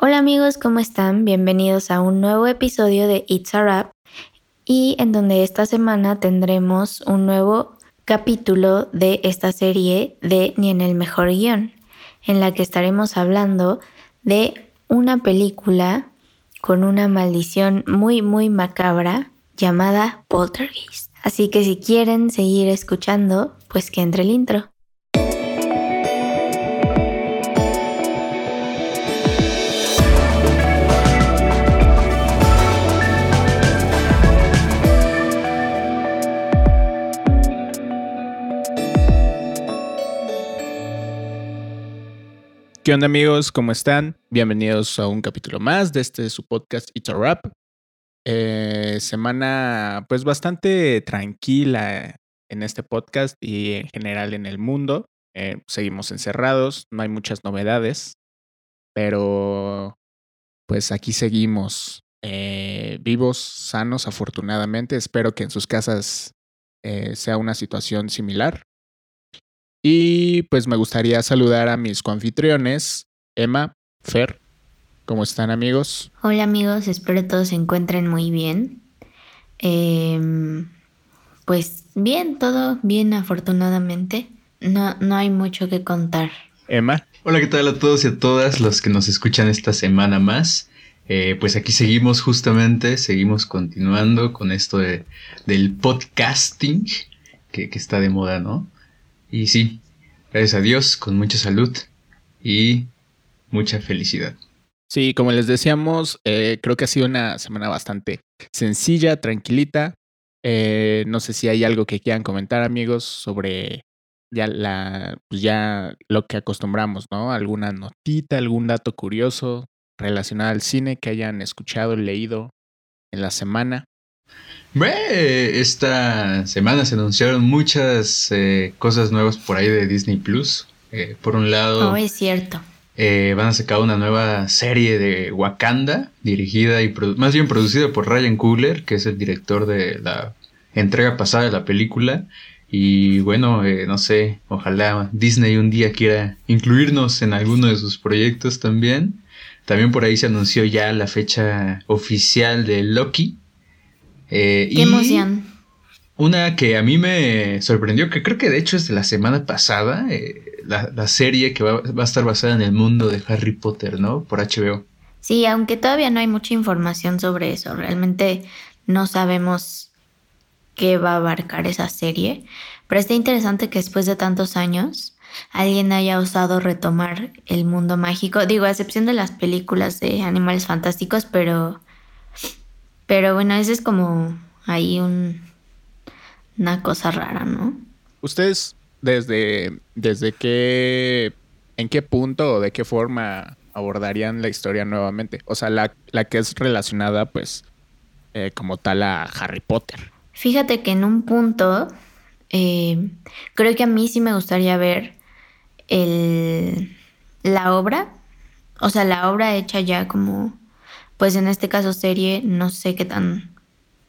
Hola amigos, ¿cómo están? Bienvenidos a un nuevo episodio de It's a Rap y en donde esta semana tendremos un nuevo capítulo de esta serie de Ni en el mejor guion, en la que estaremos hablando de una película con una maldición muy muy macabra llamada Poltergeist. Así que si quieren seguir escuchando, pues que entre el intro. ¿Qué onda amigos? ¿Cómo están? Bienvenidos a un capítulo más de este su podcast It's a Rap. Eh, semana pues bastante tranquila en este podcast y en general en el mundo. Eh, seguimos encerrados, no hay muchas novedades, pero pues aquí seguimos eh, vivos, sanos afortunadamente. Espero que en sus casas sea una situación similar. Y pues me gustaría saludar a mis coanfitriones, Emma, Fer. ¿Cómo están amigos? Hola amigos, espero todos se encuentren muy bien. Em, pues bien, todo bien afortunadamente. No, no hay mucho que contar. Emma. Hola, ¿qué tal a todos y a todas los que nos escuchan esta semana más? Eh, pues aquí seguimos justamente, seguimos continuando con esto de, del podcasting que, que está de moda, ¿no? Y sí, gracias a Dios, con mucha salud y mucha felicidad. Sí, como les decíamos, eh, creo que ha sido una semana bastante sencilla, tranquilita. Eh, no sé si hay algo que quieran comentar, amigos, sobre ya la, pues ya lo que acostumbramos, ¿no? Alguna notita, algún dato curioso relacionado al cine que hayan escuchado, leído en la semana. Esta semana se anunciaron muchas eh, cosas nuevas por ahí de Disney Plus. Eh, por un lado. Oh, es cierto. Eh, van a sacar una nueva serie de Wakanda, dirigida y más bien producida por Ryan Coogler, que es el director de la entrega pasada de la película. Y bueno, no sé, ojalá Disney un día quiera incluirnos en alguno de sus proyectos también. También por ahí se anunció ya la fecha oficial de Loki, eh, Qué emoción. Una que a mí me sorprendió, que creo que de hecho es de la semana pasada, eh, la, serie que va, a estar basada en el mundo de Harry Potter, ¿no? Por HBO. Sí, aunque todavía no hay mucha información sobre eso, realmente no sabemos qué va a abarcar esa serie, pero está interesante que después de tantos años alguien haya osado retomar el mundo mágico, digo, a excepción de las películas de animales fantásticos, pero pero bueno, ese es como ahí un, una cosa rara, ¿no? ¿Ustedes desde, desde qué, en qué punto o de qué forma abordarían la historia nuevamente? O sea, la, que es relacionada pues eh, como tal a Harry Potter. Fíjate que en un punto eh, creo que a mí sí me gustaría ver el, la obra, o sea, la obra hecha ya como pues en este caso serie, no sé qué tan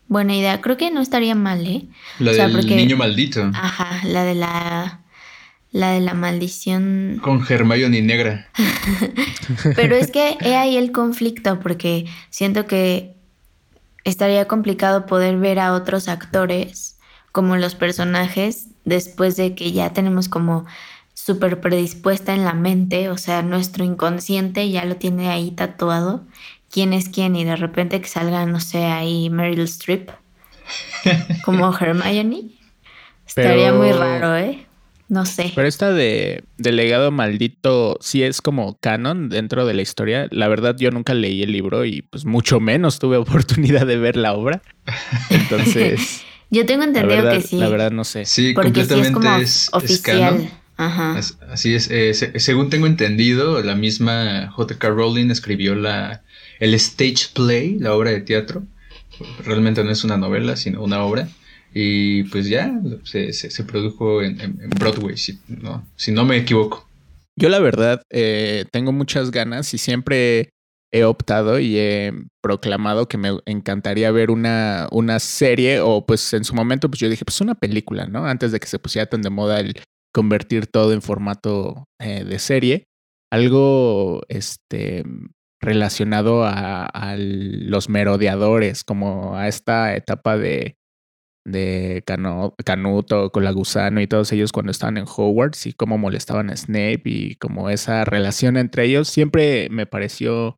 buena idea. Creo que no estaría mal, ¿eh? La del niño maldito. Ajá, la de la la de la maldición. Con Hermione negra. Pero es que he ahí el conflicto porque siento que estaría complicado poder ver a otros actores como los personajes después de que ya tenemos como súper predispuesta en la mente, o sea, nuestro inconsciente ya lo tiene ahí tatuado quién es quién y de repente que salga, no sé, ahí Meryl Streep como Hermione. Estaría muy raro, ¿eh? No sé. Pero esta de, legado maldito sí es como canon dentro de la historia. La verdad yo nunca leí el libro y pues mucho menos tuve oportunidad de ver la obra. Entonces... yo tengo entendido que sí. La verdad no sé. Sí, completamente es, oficial. Ajá. Así es. Eh, según tengo entendido, la misma J.K. Rowling escribió la, el stage play, la obra de teatro. Realmente no es una novela, sino una obra. Y pues ya se, se, produjo en, Broadway, si no, si no me equivoco. Yo la verdad eh, tengo muchas ganas y siempre he optado y he proclamado que me encantaría ver una, una serie o pues en su momento pues yo dije pues una película, ¿no? Antes de que se pusiera tan de moda el convertir todo en formato eh, de serie. Algo este relacionado a, los merodeadores, como a esta etapa de, de Canuto, con la gusano y todos ellos cuando estaban en Hogwarts y cómo molestaban a Snape y como esa relación entre ellos siempre me pareció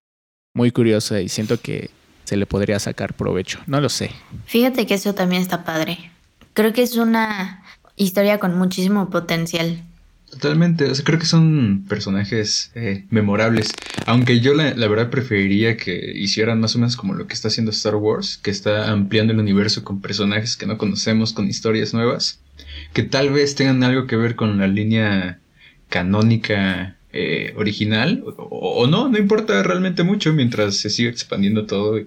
muy curiosa y siento que se le podría sacar provecho. No lo sé. Fíjate que eso también está padre. Creo que es una historia con muchísimo potencial. Totalmente, o sea, creo que son personajes eh, memorables. Aunque yo la, verdad preferiría que hicieran más o menos como lo que está haciendo Star Wars, que está ampliando el universo con personajes que no conocemos, con historias nuevas, que tal vez tengan algo que ver con la línea canónica eh, original, o, no, no importa realmente mucho mientras se sigue expandiendo todo.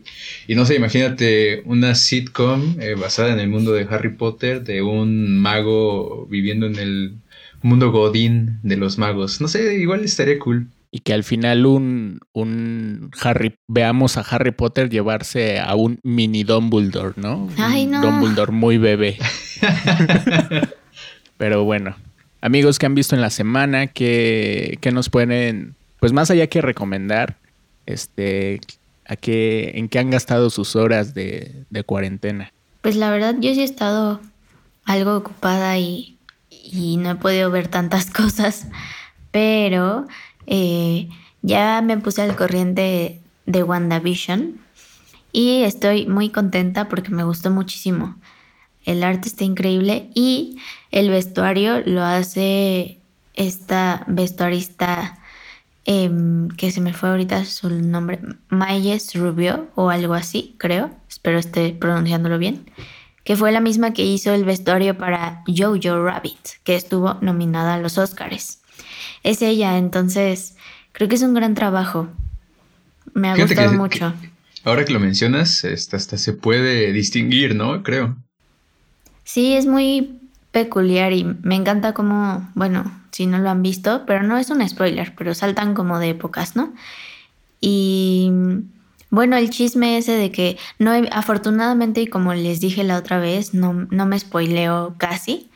Y, no sé, imagínate una sitcom eh, basada en el mundo de Harry Potter, de un mago viviendo en el mundo godín de los magos. No sé, igual estaría cool. Y que al final un, un Harry, veamos a Harry Potter llevarse a un mini Dumbledore, ¿no? Ay, no. Dumbledore muy bebé. Pero bueno, amigos que han visto en la semana, que, que nos pueden, pues más allá que recomendar, este, a qué, en qué han gastado sus horas de, de cuarentena. Pues la verdad, yo sí he estado algo ocupada y y no he podido ver tantas cosas, pero eh, ya me puse al corriente de WandaVision y estoy muy contenta porque me gustó muchísimo. El arte está increíble y el vestuario lo hace esta vestuarista em, que se me fue ahorita su nombre, Mayes Rubio o algo así, creo. Espero esté pronunciándolo bien que fue la misma que hizo el vestuario para Jojo Rabbit, que estuvo nominada a los Oscars. Es ella, entonces creo que es un gran trabajo. Me ha gustado mucho. ahora que lo mencionas, hasta, hasta se puede distinguir, ¿no? Creo. Sí, es muy peculiar y me encanta como, bueno, si no lo han visto, pero no es un spoiler, pero saltan como de épocas, ¿no? Y bueno, el chisme ese de que no, afortunadamente, y como les dije la otra vez, no, no me spoileo casi,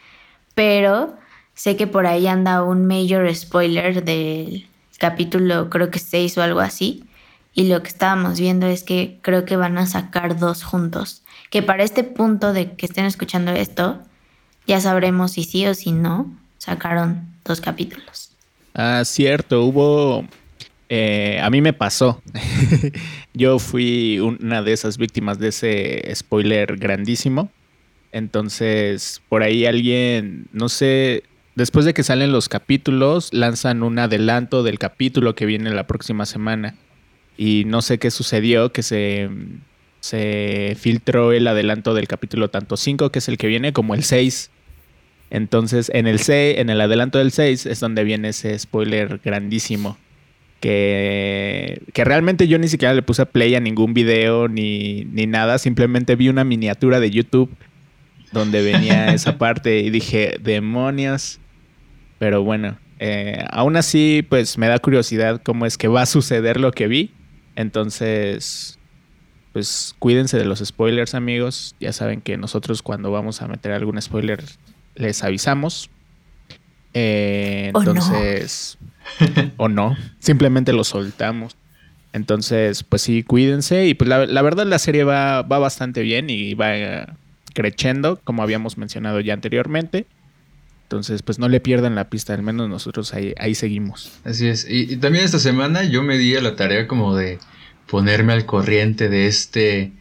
pero sé que por ahí anda un major spoiler del capítulo, creo que 6 o algo así. Y lo que estábamos viendo es que creo que van a sacar dos juntos. Que para este punto de que estén escuchando esto, ya sabremos si sí o si no sacaron dos capítulos. Ah, cierto, hubo eh, a mí me pasó. Yo fui una de esas víctimas de ese spoiler grandísimo. Entonces, por ahí alguien, no sé, después de que salen los capítulos, lanzan un adelanto del capítulo que viene la próxima semana. Y no sé qué sucedió, que se, se filtró el adelanto del capítulo tanto 5, que es el que viene, como el 6. Entonces, en el 6, en el adelanto del 6 es donde viene ese spoiler grandísimo que, que realmente yo ni siquiera le puse play a ningún video ni, ni nada, simplemente vi una miniatura de YouTube donde venía esa parte y dije, demonios. Pero bueno, eh, aún así, pues me da curiosidad cómo es que va a suceder lo que vi. Entonces, pues cuídense de los spoilers, amigos. Ya saben que nosotros cuando vamos a meter algún spoiler les avisamos. Eh, entonces, o no, simplemente lo soltamos. Entonces, pues sí, cuídense. Y pues la, verdad la serie va, va, bastante bien y va eh, creciendo, como habíamos mencionado ya anteriormente. Entonces, pues no le pierdan la pista, al menos nosotros ahí, ahí seguimos. Así es. Y, también esta semana yo me di a la tarea como de ponerme al corriente de este,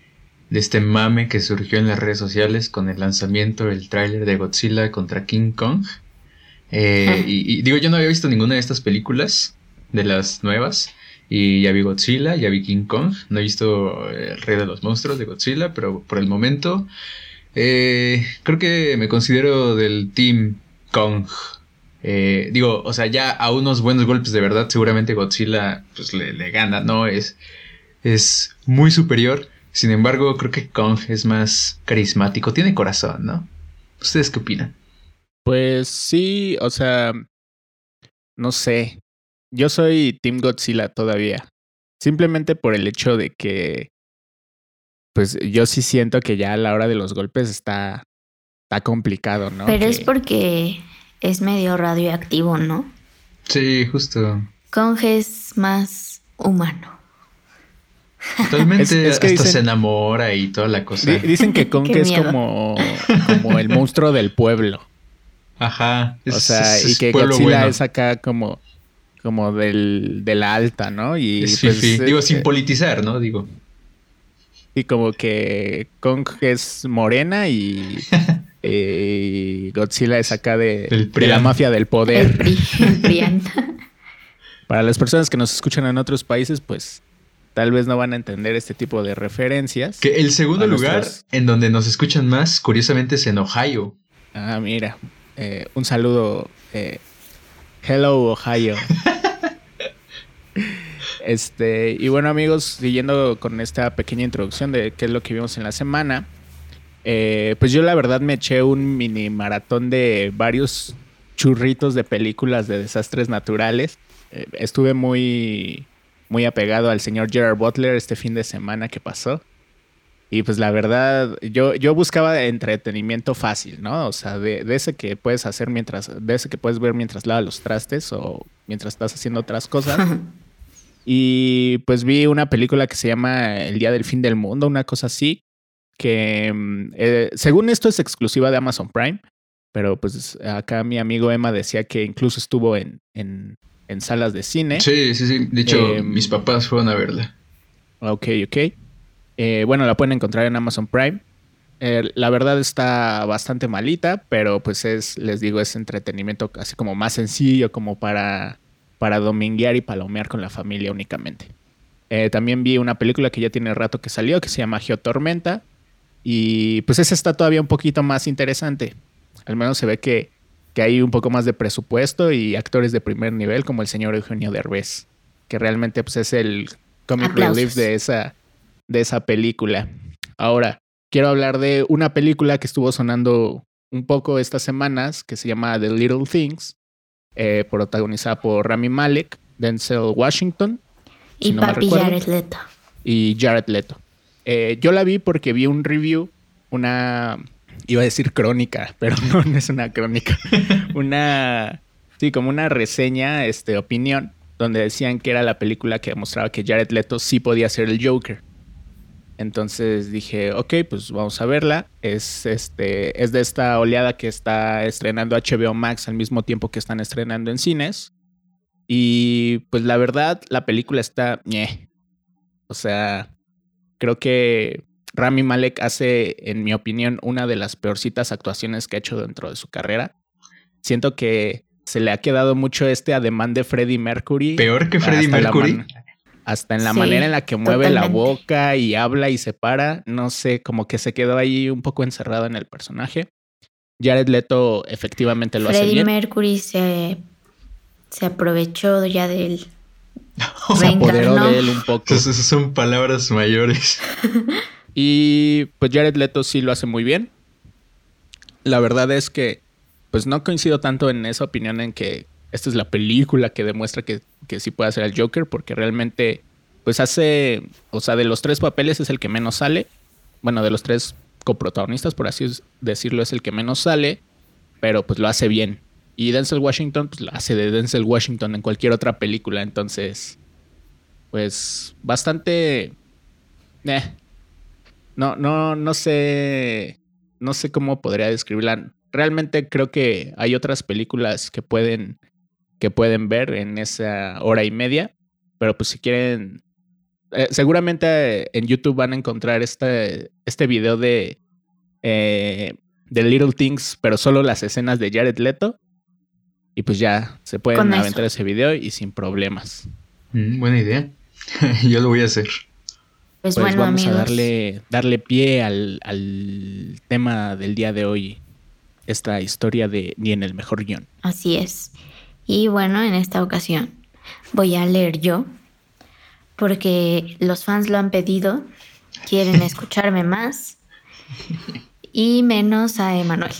de este mame que surgió en las redes sociales con el lanzamiento del tráiler de Godzilla contra King Kong. Eh, y, digo, yo no había visto ninguna de estas películas, de las nuevas. Y ya vi Godzilla, ya vi King Kong. No he visto El Rey de los Monstruos de Godzilla, pero por el momento eh, creo que me considero del Team Kong. Eh, digo, o sea, ya a unos buenos golpes de verdad, seguramente Godzilla pues le, le gana, ¿no? Es, es muy superior. Sin embargo, creo que Kong es más carismático, tiene corazón, ¿no? ¿Ustedes qué opinan? Pues sí, o sea, no sé. Yo soy Team Godzilla todavía. Simplemente por el hecho de que, pues yo sí siento que ya a la hora de los golpes está, está complicado, ¿no? Pero es porque es medio radioactivo, ¿no? Sí, justo. Kong es más humano. Totalmente, hasta se enamora y toda la cosa. Dicen que Kong es como, como el monstruo del pueblo. Ajá. o sea, y que Godzilla es acá como, como del, de la alta, ¿no? Y pues, Digo, sin eh, politizar, ¿no? Digo. Y como que Kong es morena y, eh, Godzilla es acá de, la mafia del poder. Para las personas que nos escuchan en otros países, pues tal vez no van a entender este tipo de referencias. Que el segundo lugar en donde nos escuchan más, curiosamente, es en Ohio. Ah, mira. Eh, un saludo. Eh, hello, Ohio. este, y bueno, amigos, siguiendo con esta pequeña introducción de qué es lo que vimos en la semana. Eh, pues yo la verdad me eché un mini maratón de varios churritos de películas de desastres naturales. estuve muy muy apegado al señor Gerard Butler este fin de semana que pasó. Y pues la verdad, yo, yo buscaba entretenimiento fácil, ¿no? O sea, de, ese que puedes hacer mientras, de ese que puedes ver mientras lavas los trastes o mientras estás haciendo otras cosas. y pues vi una película que se llama El Día del Fin del Mundo, una cosa así, que mm, eh, según esto es exclusiva de Amazon Prime, pero pues acá mi amigo Emma decía que incluso estuvo en, en, en salas de cine. Sí, sí, sí. De hecho, em, mis papás fueron a verla. Ok, ok. Eh, bueno, la pueden encontrar en Amazon Prime. Eh, la verdad está bastante malita, pero pues es, les digo, es entretenimiento así como más sencillo, como para, para dominguear y palomear con la familia únicamente. Eh, también vi una película que ya tiene rato que salió, que se llama Geotormenta. Y pues esa está todavía un poquito más interesante. Al menos se ve que que hay un poco más de presupuesto y actores de primer nivel como el señor Eugenio Derbez, que realmente pues, es el comic relief de esa, de esa película. Ahora, quiero hablar de una película que estuvo sonando un poco estas semanas, que se llama The Little Things, eh, protagonizada por Rami Malek, Denzel Washington. Y papi Jared Leto. Y Jared Leto. Eh, yo la vi porque vi un review, una iba a decir crónica, pero no, no es una crónica. una, sí, como una reseña, este, opinión, donde decían que era la película que demostraba que Jared Leto sí podía ser el Joker. Entonces dije, ok, pues vamos a verla. Es, este, es de esta oleada que está estrenando HBO Max al mismo tiempo que están estrenando en cines. Y pues la verdad, la película está... O sea, creo que Rami Malek hace, en mi opinión, una de las peorcitas actuaciones que ha hecho dentro de su carrera. Siento que se le ha quedado mucho este ademán de Freddie Mercury. Peor que Freddie Mercury. Hasta en la manera en la que mueve la boca y habla y se para. No sé, como que se quedó ahí un poco encerrado en el personaje. Jared Leto efectivamente lo hace bien. Freddie Mercury se, se aprovechó ya de él. se apoderó de él un poco. Esas son palabras mayores. Y pues Jared Leto sí lo hace muy bien. La verdad es que pues no coincido tanto en esa opinión en que esta es la película que demuestra que, que sí puede hacer el Joker, porque realmente pues hace, o sea, de los tres papeles es el que menos sale. Bueno, de los tres coprotagonistas, por así decirlo, es el que menos sale, pero pues lo hace bien. Y Denzel Washington, pues lo hace de Denzel Washington en cualquier otra película, entonces, pues bastante... Eh, no, no, no sé. No sé cómo podría describirla. Realmente creo que hay otras películas que pueden, que pueden ver en esa hora y media. Pero pues si quieren. Eh, seguramente en YouTube van a encontrar este, este video de. Eh, de Little Things, pero solo las escenas de Jared Leto. Y pues ya se pueden aventar ese video y sin problemas. Mm, buena idea. Yo lo voy a hacer. Pues, pues, bueno, vamos a darle, darle pie al, al, tema del día de hoy, esta historia de Ni en el mejor guion. Así es. Y bueno, en esta ocasión voy a leer yo, porque los fans lo han pedido, quieren escucharme más y menos a Emanuel.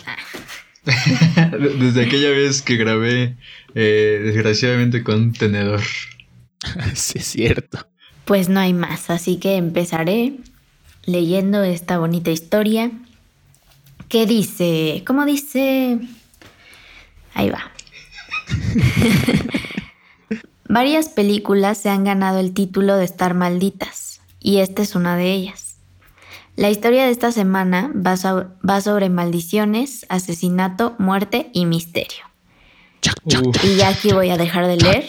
Desde aquella vez que grabé, eh, desgraciadamente, con un tenedor. sí, es cierto. Pues no hay más, así que empezaré leyendo esta bonita historia ¿Qué dice, ¿cómo dice? Ahí va. Varias películas se han ganado el título de estar malditas. y esta es una de ellas. La historia de esta semana va, va sobre maldiciones, asesinato, muerte y misterio. Y ya aquí voy a dejar de leer.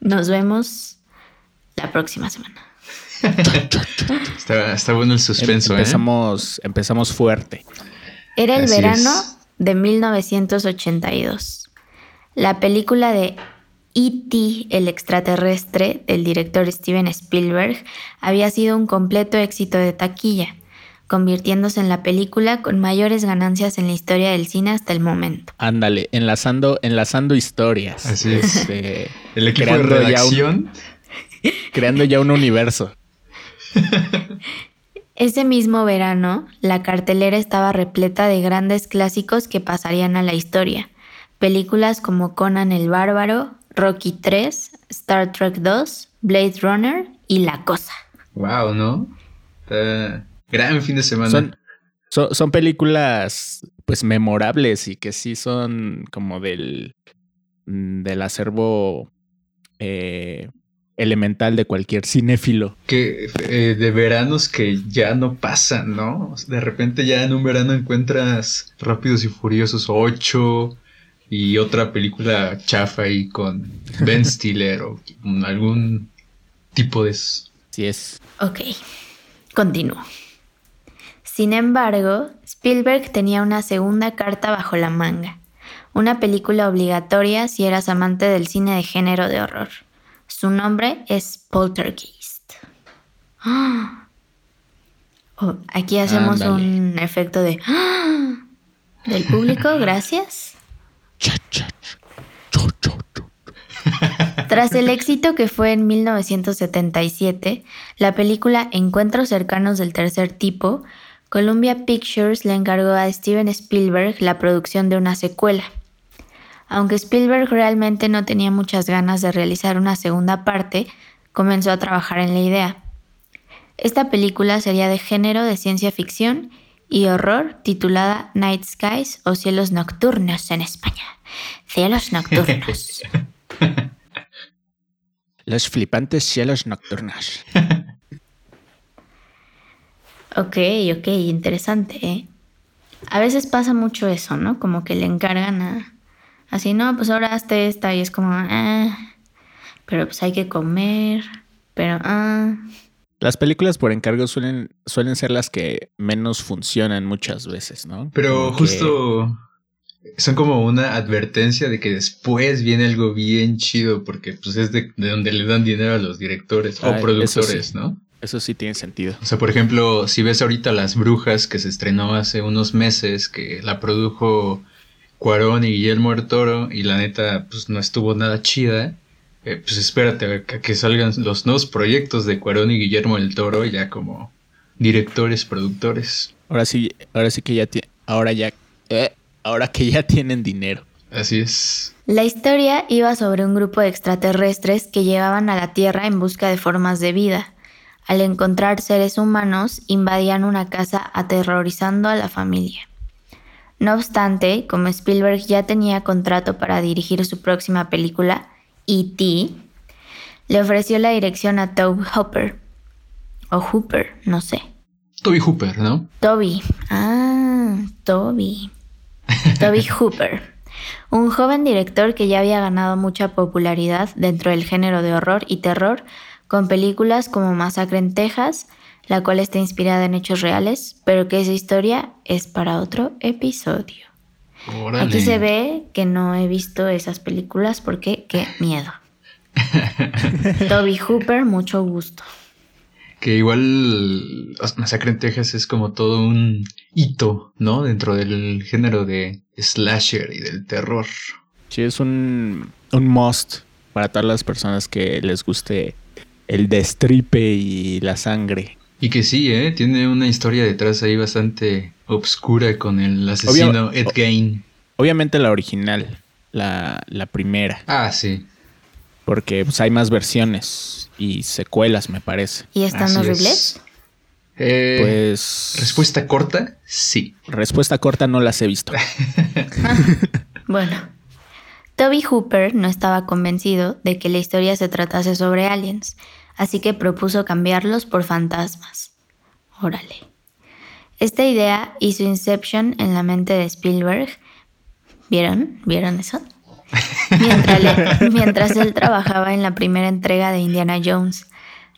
Nos vemos la próxima semana. está, bueno el suspenso. Empezamos, empezamos fuerte. Era el verano de 1982. La película de E.T. el extraterrestre del director Steven Spielberg había sido un completo éxito de taquilla, convirtiéndose en la película con mayores ganancias en la historia del cine hasta el momento. Ándale, enlazando, enlazando historias. Así es. Este, el equipo de redacción. creando ya un universo. Ese mismo verano, la cartelera estaba repleta de grandes clásicos que pasarían a la historia. Películas como Conan el Bárbaro, Rocky 3, Star Trek 2, Blade Runner y La Cosa. Wow, ¿no? gran fin de semana. Son, son, películas pues memorables y que sí son como del, mm, del acervo eh, elemental de cualquier cinéfilo. Que eh, de veranos que ya no pasan, ¿no? De repente ya en un verano encuentras Rápidos y Furiosos 8 y otra película chafa ahí con Ben Stiller o algún tipo de eso. Sí es. Ok, continúo. Sin embargo, Spielberg tenía una segunda carta bajo la manga, una película obligatoria si eras amante del cine de género de horror. Su nombre es Poltergeist. Oh, aquí hacemos un efecto de del público, gracias. Tras el éxito que fue en 1977, la película Encuentros cercanos del tercer tipo, Columbia Pictures le encargó a Steven Spielberg la producción de una secuela. Aunque Spielberg realmente no tenía muchas ganas de realizar una segunda parte, comenzó a trabajar en la idea. Esta película sería de género de ciencia ficción y horror titulada Night Skies o Cielos Nocturnos en España. Cielos Nocturnos. Los flipantes cielos nocturnos. ok, ok, interesante. ¿eh? A veces pasa mucho eso, ¿no? Como que le encargan a, Así, no, pues ahora hazte esta y es como, ah, pero pues hay que comer, pero, ah. Las películas por encargo suelen, suelen ser las que menos funcionan muchas veces, ¿no? Pero justo son como una advertencia de que después viene algo bien chido porque pues es de, donde le dan dinero a los directores o productores, ¿no? Eso sí tiene sentido. O sea, por ejemplo, si ves ahorita Las Brujas que se estrenó hace unos meses, que la produjo Cuarón y Guillermo del Toro y la neta pues no estuvo nada chida, eh, pues espérate a que salgan los nuevos proyectos de Cuarón y Guillermo del Toro ya como directores, productores. Ahora sí, ahora sí que ya ahora ya eh, ahora que ya tienen dinero. Así es. La historia iba sobre un grupo de extraterrestres que llegaban a la Tierra en busca de formas de vida. Al encontrar seres humanos, invadían una casa aterrorizando a la familia. No obstante, como Spielberg ya tenía contrato para dirigir su próxima película, E.T., le ofreció la dirección a Toby Hooper. O Hooper, no sé. Toby Hooper, ¿no? Toby. Ah, Toby. Toby Hooper. Un joven director que ya había ganado mucha popularidad dentro del género de horror y terror con películas como Masacre en Texas, la cual está inspirada en hechos reales, pero que esa historia es para otro episodio. Aquí se ve que no he visto esas películas porque qué miedo. Toby Hooper, mucho gusto. Que igual Masacre en Texas es como todo un hito, ¿no? Dentro del género de slasher y del terror. Sí, es un, un must para todas las personas que les guste el destripe y la sangre. Y que sí, ¿eh? Tiene una historia detrás ahí bastante obscura con el asesino Ed Gein. Obviamente la original, la, primera. Ah, sí. Porque pues, hay más versiones y secuelas, me parece. ¿Y están horribles? Eh, pues. Respuesta corta, sí. Respuesta corta, no las he visto. bueno. Toby Hooper no estaba convencido de que la historia se tratase sobre aliens así que propuso cambiarlos por fantasmas. Órale. Esta idea hizo Inception en la mente de Spielberg. ¿Vieron? ¿Vieron eso? Mientras, él trabajaba en la primera entrega de Indiana Jones.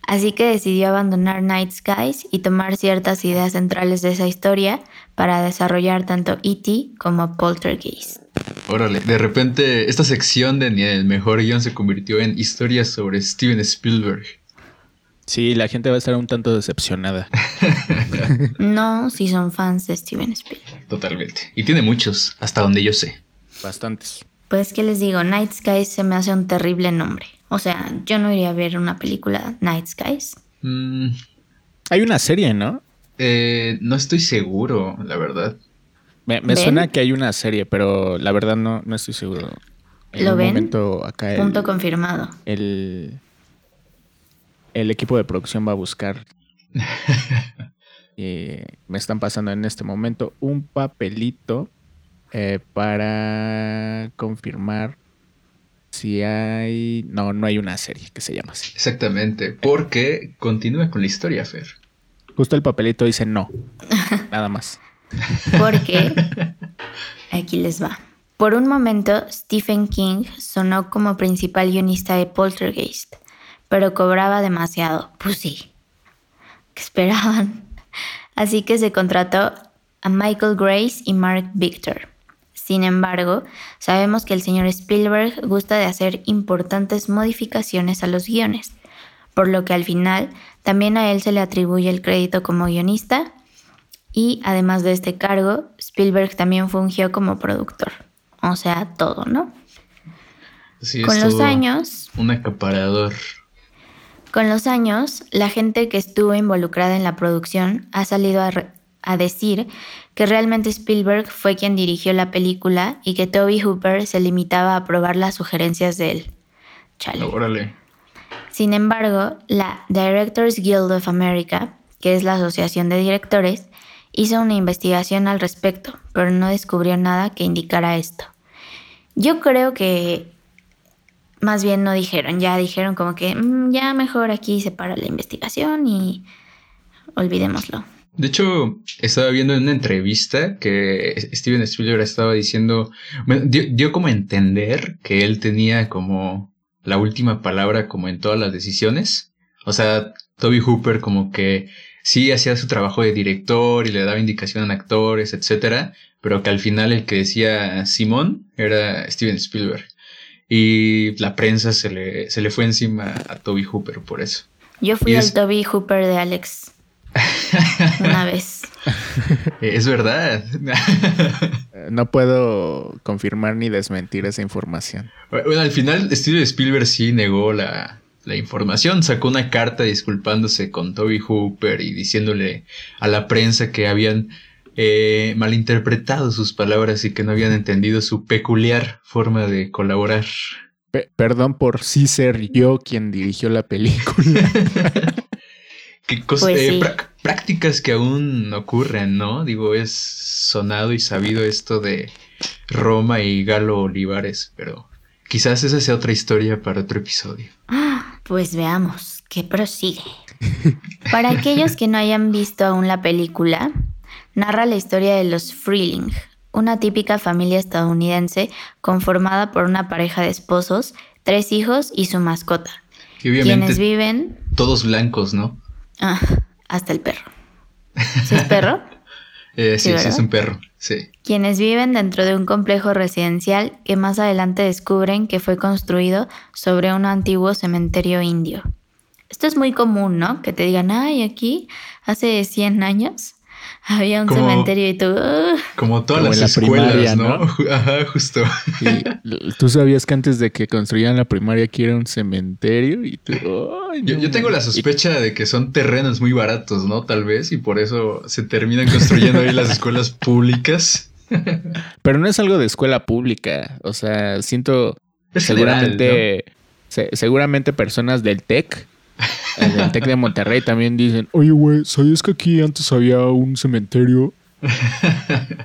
Así que decidió abandonar Night Skies y tomar ciertas ideas centrales de esa historia para desarrollar tanto E.T. como Poltergeist. Órale, de repente esta sección de Ni el mejor guion se convirtió en historias sobre Steven Spielberg. Sí, la gente va a estar un tanto decepcionada. no, si son fans de Steven Spielberg. Totalmente. Y tiene muchos, hasta donde yo sé. Bastantes. Pues, ¿qué les digo? Night Skies se me hace un terrible nombre. O sea, yo no iría a ver una película Night Skies. Mm. Hay una serie, ¿no? Eh, no estoy seguro, la verdad. Me, suena que hay una serie, pero la verdad no, no estoy seguro. ¿Lo ven? Punto confirmado. El, el equipo de producción va a buscar. y me están pasando en este momento un papelito eh, para confirmar si hay... No, no hay una serie que se llama así. Exactamente, porque continúa con la historia, Fer. Justo el papelito dice no, nada más. Porque, aquí les va. Por un momento, Stephen King sonó como principal guionista de Poltergeist, pero cobraba demasiado. Pues sí, ¿qué esperaban? Así que se contrató a Michael Grace y Mark Victor sin embargo, sabemos que el señor Spielberg gusta de hacer importantes modificaciones a los guiones, por lo que al final también a él se le atribuye el crédito como guionista y además de este cargo, Spielberg también fungió como productor. O sea, todo, ¿no? con los años... Un acaparador. Con los años, la gente que estuvo involucrada en la producción ha salido a, a decir que realmente Spielberg fue quien dirigió la película y que Toby Hooper se limitaba a probar las sugerencias de él. Órale. Sin embargo, la Directors Guild of America, que es la asociación de directores, hizo una investigación al respecto, pero no descubrió nada que indicara esto. Yo creo que más bien no dijeron, ya dijeron como que mm, ya mejor aquí se para la investigación y olvidémoslo. De hecho, estaba viendo en una entrevista que Steven Spielberg estaba diciendo, dio, como a entender que él tenía como la última palabra como en todas las decisiones. O sea, Toby Hooper como que sí hacía su trabajo de director y le daba indicación a actores, etcétera, pero que al final el que decía Simón era Steven Spielberg. Y la prensa se le, se le fue encima a Toby Hooper por eso. Yo fui el Toby Hooper de Alex. Una vez. Es verdad. no puedo confirmar ni desmentir esa información. Bueno, al final Steven Spielberg sí negó la, información. Sacó una carta disculpándose con Toby Hooper y diciéndole a la prensa que habían eh, malinterpretado sus palabras y que no habían entendido su peculiar forma de colaborar. perdón por sí ser yo quien dirigió la película. cosas, pues eh, prácticas que aún ocurren, ¿no? Digo, es sonado y sabido esto de Roma y Galo Olivares, pero quizás esa sea otra historia para otro episodio. Pues veamos, ¿qué prosigue? Para aquellos que no hayan visto aún la película, narra la historia de los Freeling, una típica familia estadounidense conformada por una pareja de esposos, tres hijos y su mascota. quienes viven... Todos blancos, ¿no? Ah, hasta el perro. ¿Sí es perro? Eh, sí, sí, es un perro, sí. Quienes viven dentro de un complejo residencial que más adelante descubren que fue construido sobre un antiguo cementerio indio. Esto es muy común, ¿no? Que te digan, ay, aquí hace 100 años había un cementerio y tú. como todas las escuelas, ¿no? Ajá, justo. tú sabías que antes de que construyeran la primaria aquí era un cementerio y tú. yo, tengo la sospecha de que son terrenos muy baratos, ¿no? Tal vez, y por eso se terminan construyendo ahí las escuelas públicas. Pero no es algo de escuela pública. O sea, siento. seguramente. seguramente personas del TEC en el TEC de Monterrey también dicen, oye, güey, ¿sabías que aquí antes había un cementerio?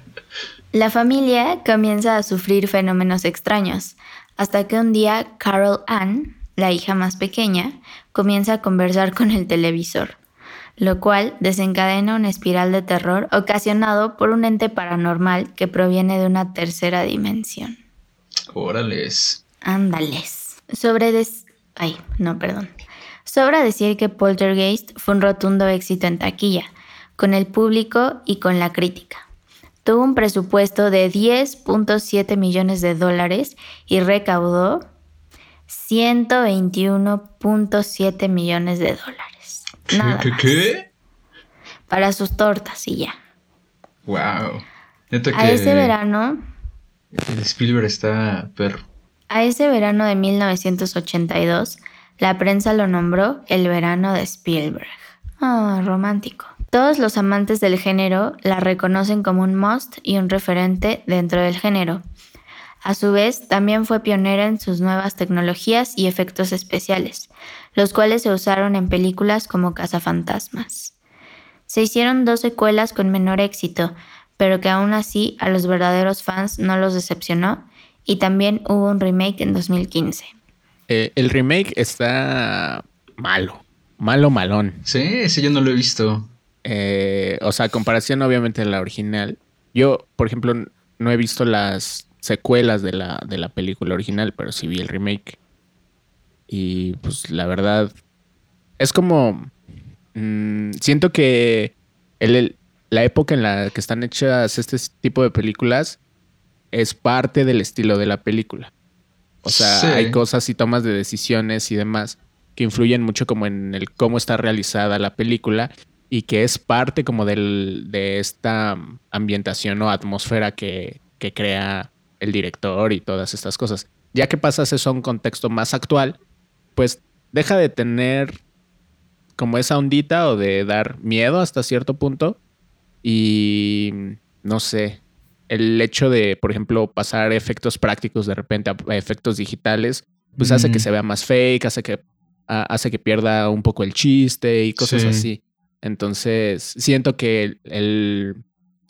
La familia comienza a sufrir fenómenos extraños, hasta que un día Carol Ann, la hija más pequeña, comienza a conversar con el televisor, lo cual desencadena una espiral de terror ocasionado por un ente paranormal que proviene de una tercera dimensión. Órales. Ándales. Sobre des... Ay, no, perdón. Sobra decir que Poltergeist fue un rotundo éxito en taquilla, con el público y con la crítica. Tuvo un presupuesto de 10.7 millones de dólares y recaudó 121.7 millones de dólares. Nada ¿Qué, más. qué? Para sus tortas y ya. Wow. Neta A ese verano, el Spielberg está perro. a ese verano de 1982, la prensa lo nombró el verano de Spielberg. Ah, romántico. Todos los amantes del género la reconocen como un must y un referente dentro del género. A su vez, también fue pionera en sus nuevas tecnologías y efectos especiales, los cuales se usaron en películas como Cazafantasmas. Se hicieron dos secuelas con menor éxito, pero que aún así a los verdaderos fans no los decepcionó, y también hubo un remake en 2015. Eh, el remake está malo. Malo, malón. Sí, ese yo no lo he visto. Eh, o sea, comparación obviamente de la original. Yo, por ejemplo, no he visto las secuelas de la, de la película original, pero sí vi el remake. Y pues la verdad, es como... mm, siento que el- el- la época en la que están hechas este tipo de películas es parte del estilo de la película. O sea, Sí. hay cosas y tomas de decisiones y demás que influyen mucho como en el cómo está realizada la película y que es parte como del, de esta ambientación o atmósfera que, que crea el director y todas estas cosas. Ya que pasas eso a un contexto más actual, pues deja de tener como esa ondita o de dar miedo hasta cierto punto y no sé, el hecho de, por ejemplo, pasar efectos prácticos de repente a efectos digitales, pues hace que Mm. se vea más fake, hace que, a- hace que pierda un poco el chiste y cosas Sí. así. Entonces, siento que el, el,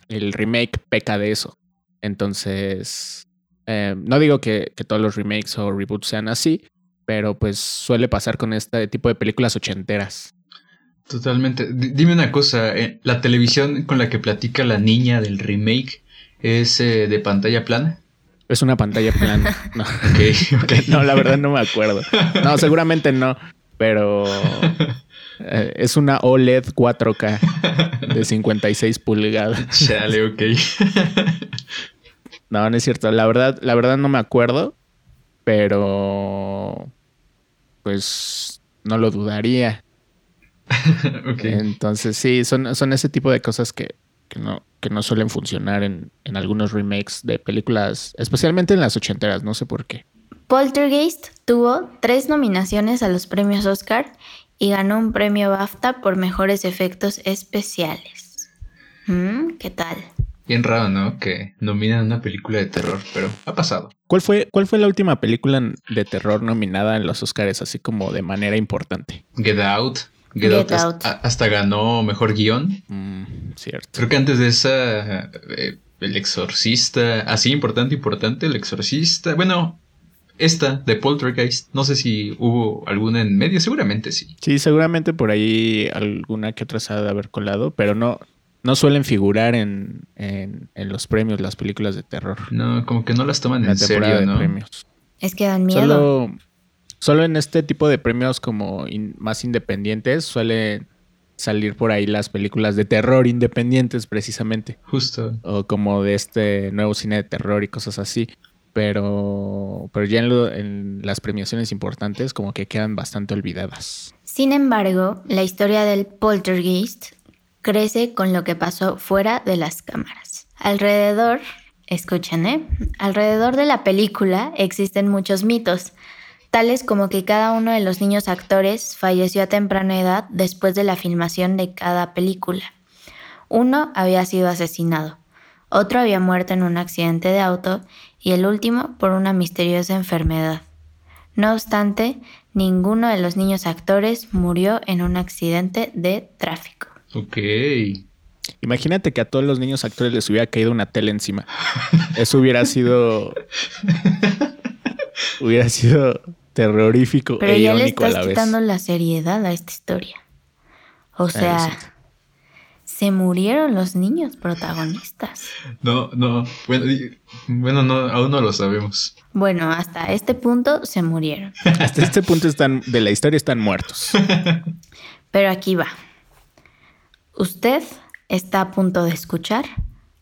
el remake peca de eso. Entonces, eh, no digo que, que todos los remakes o reboots sean así, pero pues suele pasar con este tipo de películas ochenteras. Totalmente. D- dime una cosa, eh, ¿la televisión con la que platica la niña del remake es eh, de pantalla plana? Es una pantalla plana. No. Ok, ok. No, la verdad no me acuerdo. No, seguramente no, pero eh, es una OLED 4K de 56 pulgadas. Chale, ok. No, no es cierto. La verdad, la verdad no me acuerdo, pero pues no lo dudaría. ok. Entonces sí, son, son ese tipo de cosas que, que no, que no suelen funcionar en, en algunos remakes de películas, especialmente en las ochenteras, no sé por qué. Poltergeist tuvo tres nominaciones a los premios Oscar y ganó un premio BAFTA por mejores efectos especiales. Mm, ¿Qué tal? Bien raro, ¿no? Que nominan una película de terror, pero ha pasado. ¿Cuál fue, ¿Cuál fue la última película de terror nominada en los Oscars así como de manera importante? Get Out. Get, Get Out, Out. Hasta, hasta ganó mejor guion. Mm, cierto. Creo que antes de esa, eh, El Exorcista, así importante, importante, El Exorcista. Bueno, esta de Poltergeist, no sé si hubo alguna en medio, seguramente sí. Sí, seguramente por ahí alguna que otra se ha de haber colado, pero no, no suelen figurar en, en, en los premios las películas de terror. No, como que no las toman En la en temporada serio, de ¿no? premios. Es que dan miedo. Solo, solo en este tipo de premios como in- más independientes suelen salir por ahí las películas de terror independientes precisamente. Justo. O como de este nuevo cine de terror y cosas así. Pero, pero ya en, lo- en las premiaciones importantes como que quedan bastante olvidadas. Sin embargo, la historia del poltergeist crece con lo que pasó fuera de las cámaras. Alrededor, escuchen, ¿eh? Alrededor de la película existen muchos mitos, tales como que cada uno de los niños actores falleció a temprana edad después de la filmación de cada película. Uno había sido asesinado, otro había muerto en un accidente de auto y el último por una misteriosa enfermedad. No obstante, ninguno de los niños actores murió en un accidente de tráfico. Ok. Imagínate que a todos los niños actores les hubiera caído una tele encima. Eso hubiera sido. hubiera sido terrorífico Pero e ya le irónico a estás la vez. quitando la seriedad a esta historia. O Ah, sea, se murieron los niños protagonistas. No, no, bueno, bueno, no, aún no lo sabemos. Bueno, hasta este punto se murieron. Hasta este punto están, de la historia están muertos. Pero aquí va. Usted está a punto de escuchar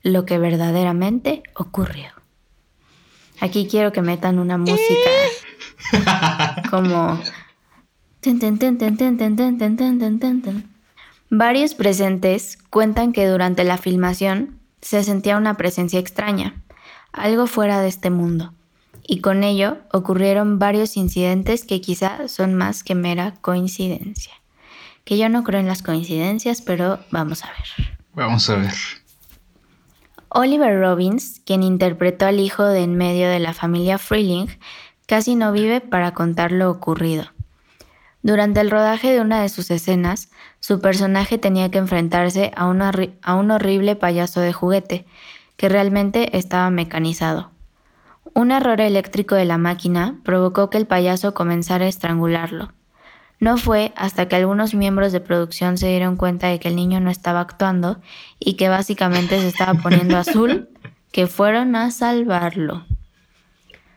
lo que verdaderamente ocurrió. Aquí quiero que metan una música como... Varios presentes cuentan que durante la filmación se sentía una presencia extraña, algo fuera de este mundo, y con ello ocurrieron varios incidentes que quizá son más que mera coincidencia. Que yo no creo en las coincidencias, pero vamos a ver. Vamos a ver. Oliver Robbins, quien interpretó al hijo de en medio de la familia Freeling, casi no vive para contar lo ocurrido. Durante el rodaje de una de sus escenas, su personaje tenía que enfrentarse a, un horrible payaso de juguete, que realmente estaba mecanizado. Un error eléctrico de la máquina provocó que el payaso comenzara a estrangularlo. No fue hasta que algunos miembros de producción se dieron cuenta de que el niño no estaba actuando y que básicamente se estaba poniendo azul que fueron a salvarlo.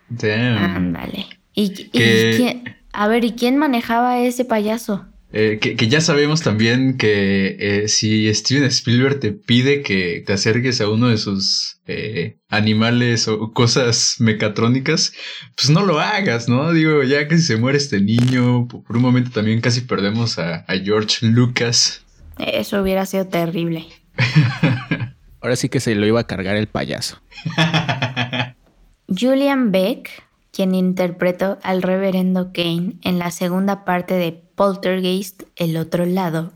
Damn. Ándale. ¿Y, y Que- quién- a ver, ¿y quién manejaba ese payaso? Eh, que, que ya sabemos también que eh, si Steven Spielberg te pide que te acerques a uno de sus eh, animales o cosas mecatrónicas, pues no lo hagas, ¿no? Digo, ya casi se muere este niño, por por un momento también casi perdemos a, a George Lucas. Eso hubiera sido terrible. Ahora sí que se lo iba a cargar el payaso. Julian Beck, quien interpretó al reverendo Kane en la segunda parte de Poltergeist, El otro lado,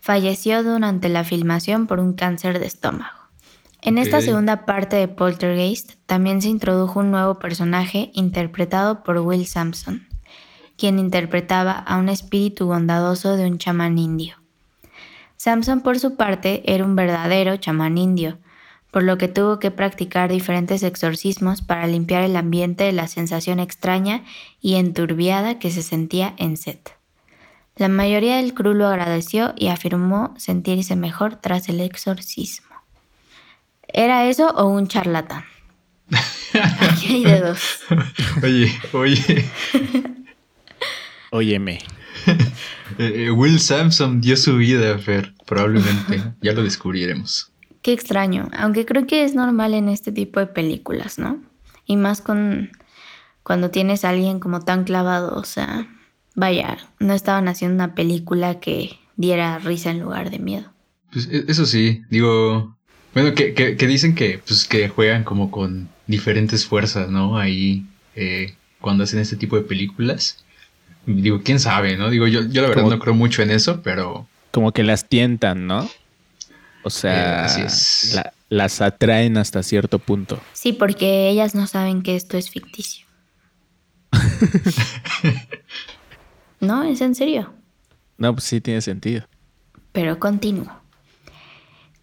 falleció durante la filmación por un cáncer de estómago. En esta segunda parte de Poltergeist también se introdujo un nuevo personaje interpretado por Will Sampson, quien interpretaba a un espíritu bondadoso de un chamán indio. Samson, por su parte, era un verdadero chamán indio, por lo que tuvo que practicar diferentes exorcismos para limpiar el ambiente de la sensación extraña y enturbiada que se sentía en set. La mayoría del crew lo agradeció y afirmó sentirse mejor tras el exorcismo. ¿Era eso o un charlatán? Aquí hay de dos. Oye, oye, Óyeme. eh, Will Sampson dio su vida, Fer, probablemente. Ya lo descubriremos. Qué extraño, aunque creo que es normal en este tipo de películas, ¿no? Y más con cuando tienes a alguien como tan clavado, o sea, vaya, no estaban haciendo una película que diera risa en lugar de miedo. Pues e- eso sí, digo, bueno, que, que, que dicen que, pues, que juegan como con diferentes fuerzas, ¿no? Ahí, eh, cuando hacen este tipo de películas. Digo, quién sabe, ¿no? Digo, yo, yo la verdad Como- no creo mucho en eso, pero Como que las tientan, ¿no? O sea, Eh, así es. la- las atraen hasta cierto punto. Sí, porque ellas no saben que esto es ficticio. no, es en serio. No, pues sí tiene sentido. Pero continúo.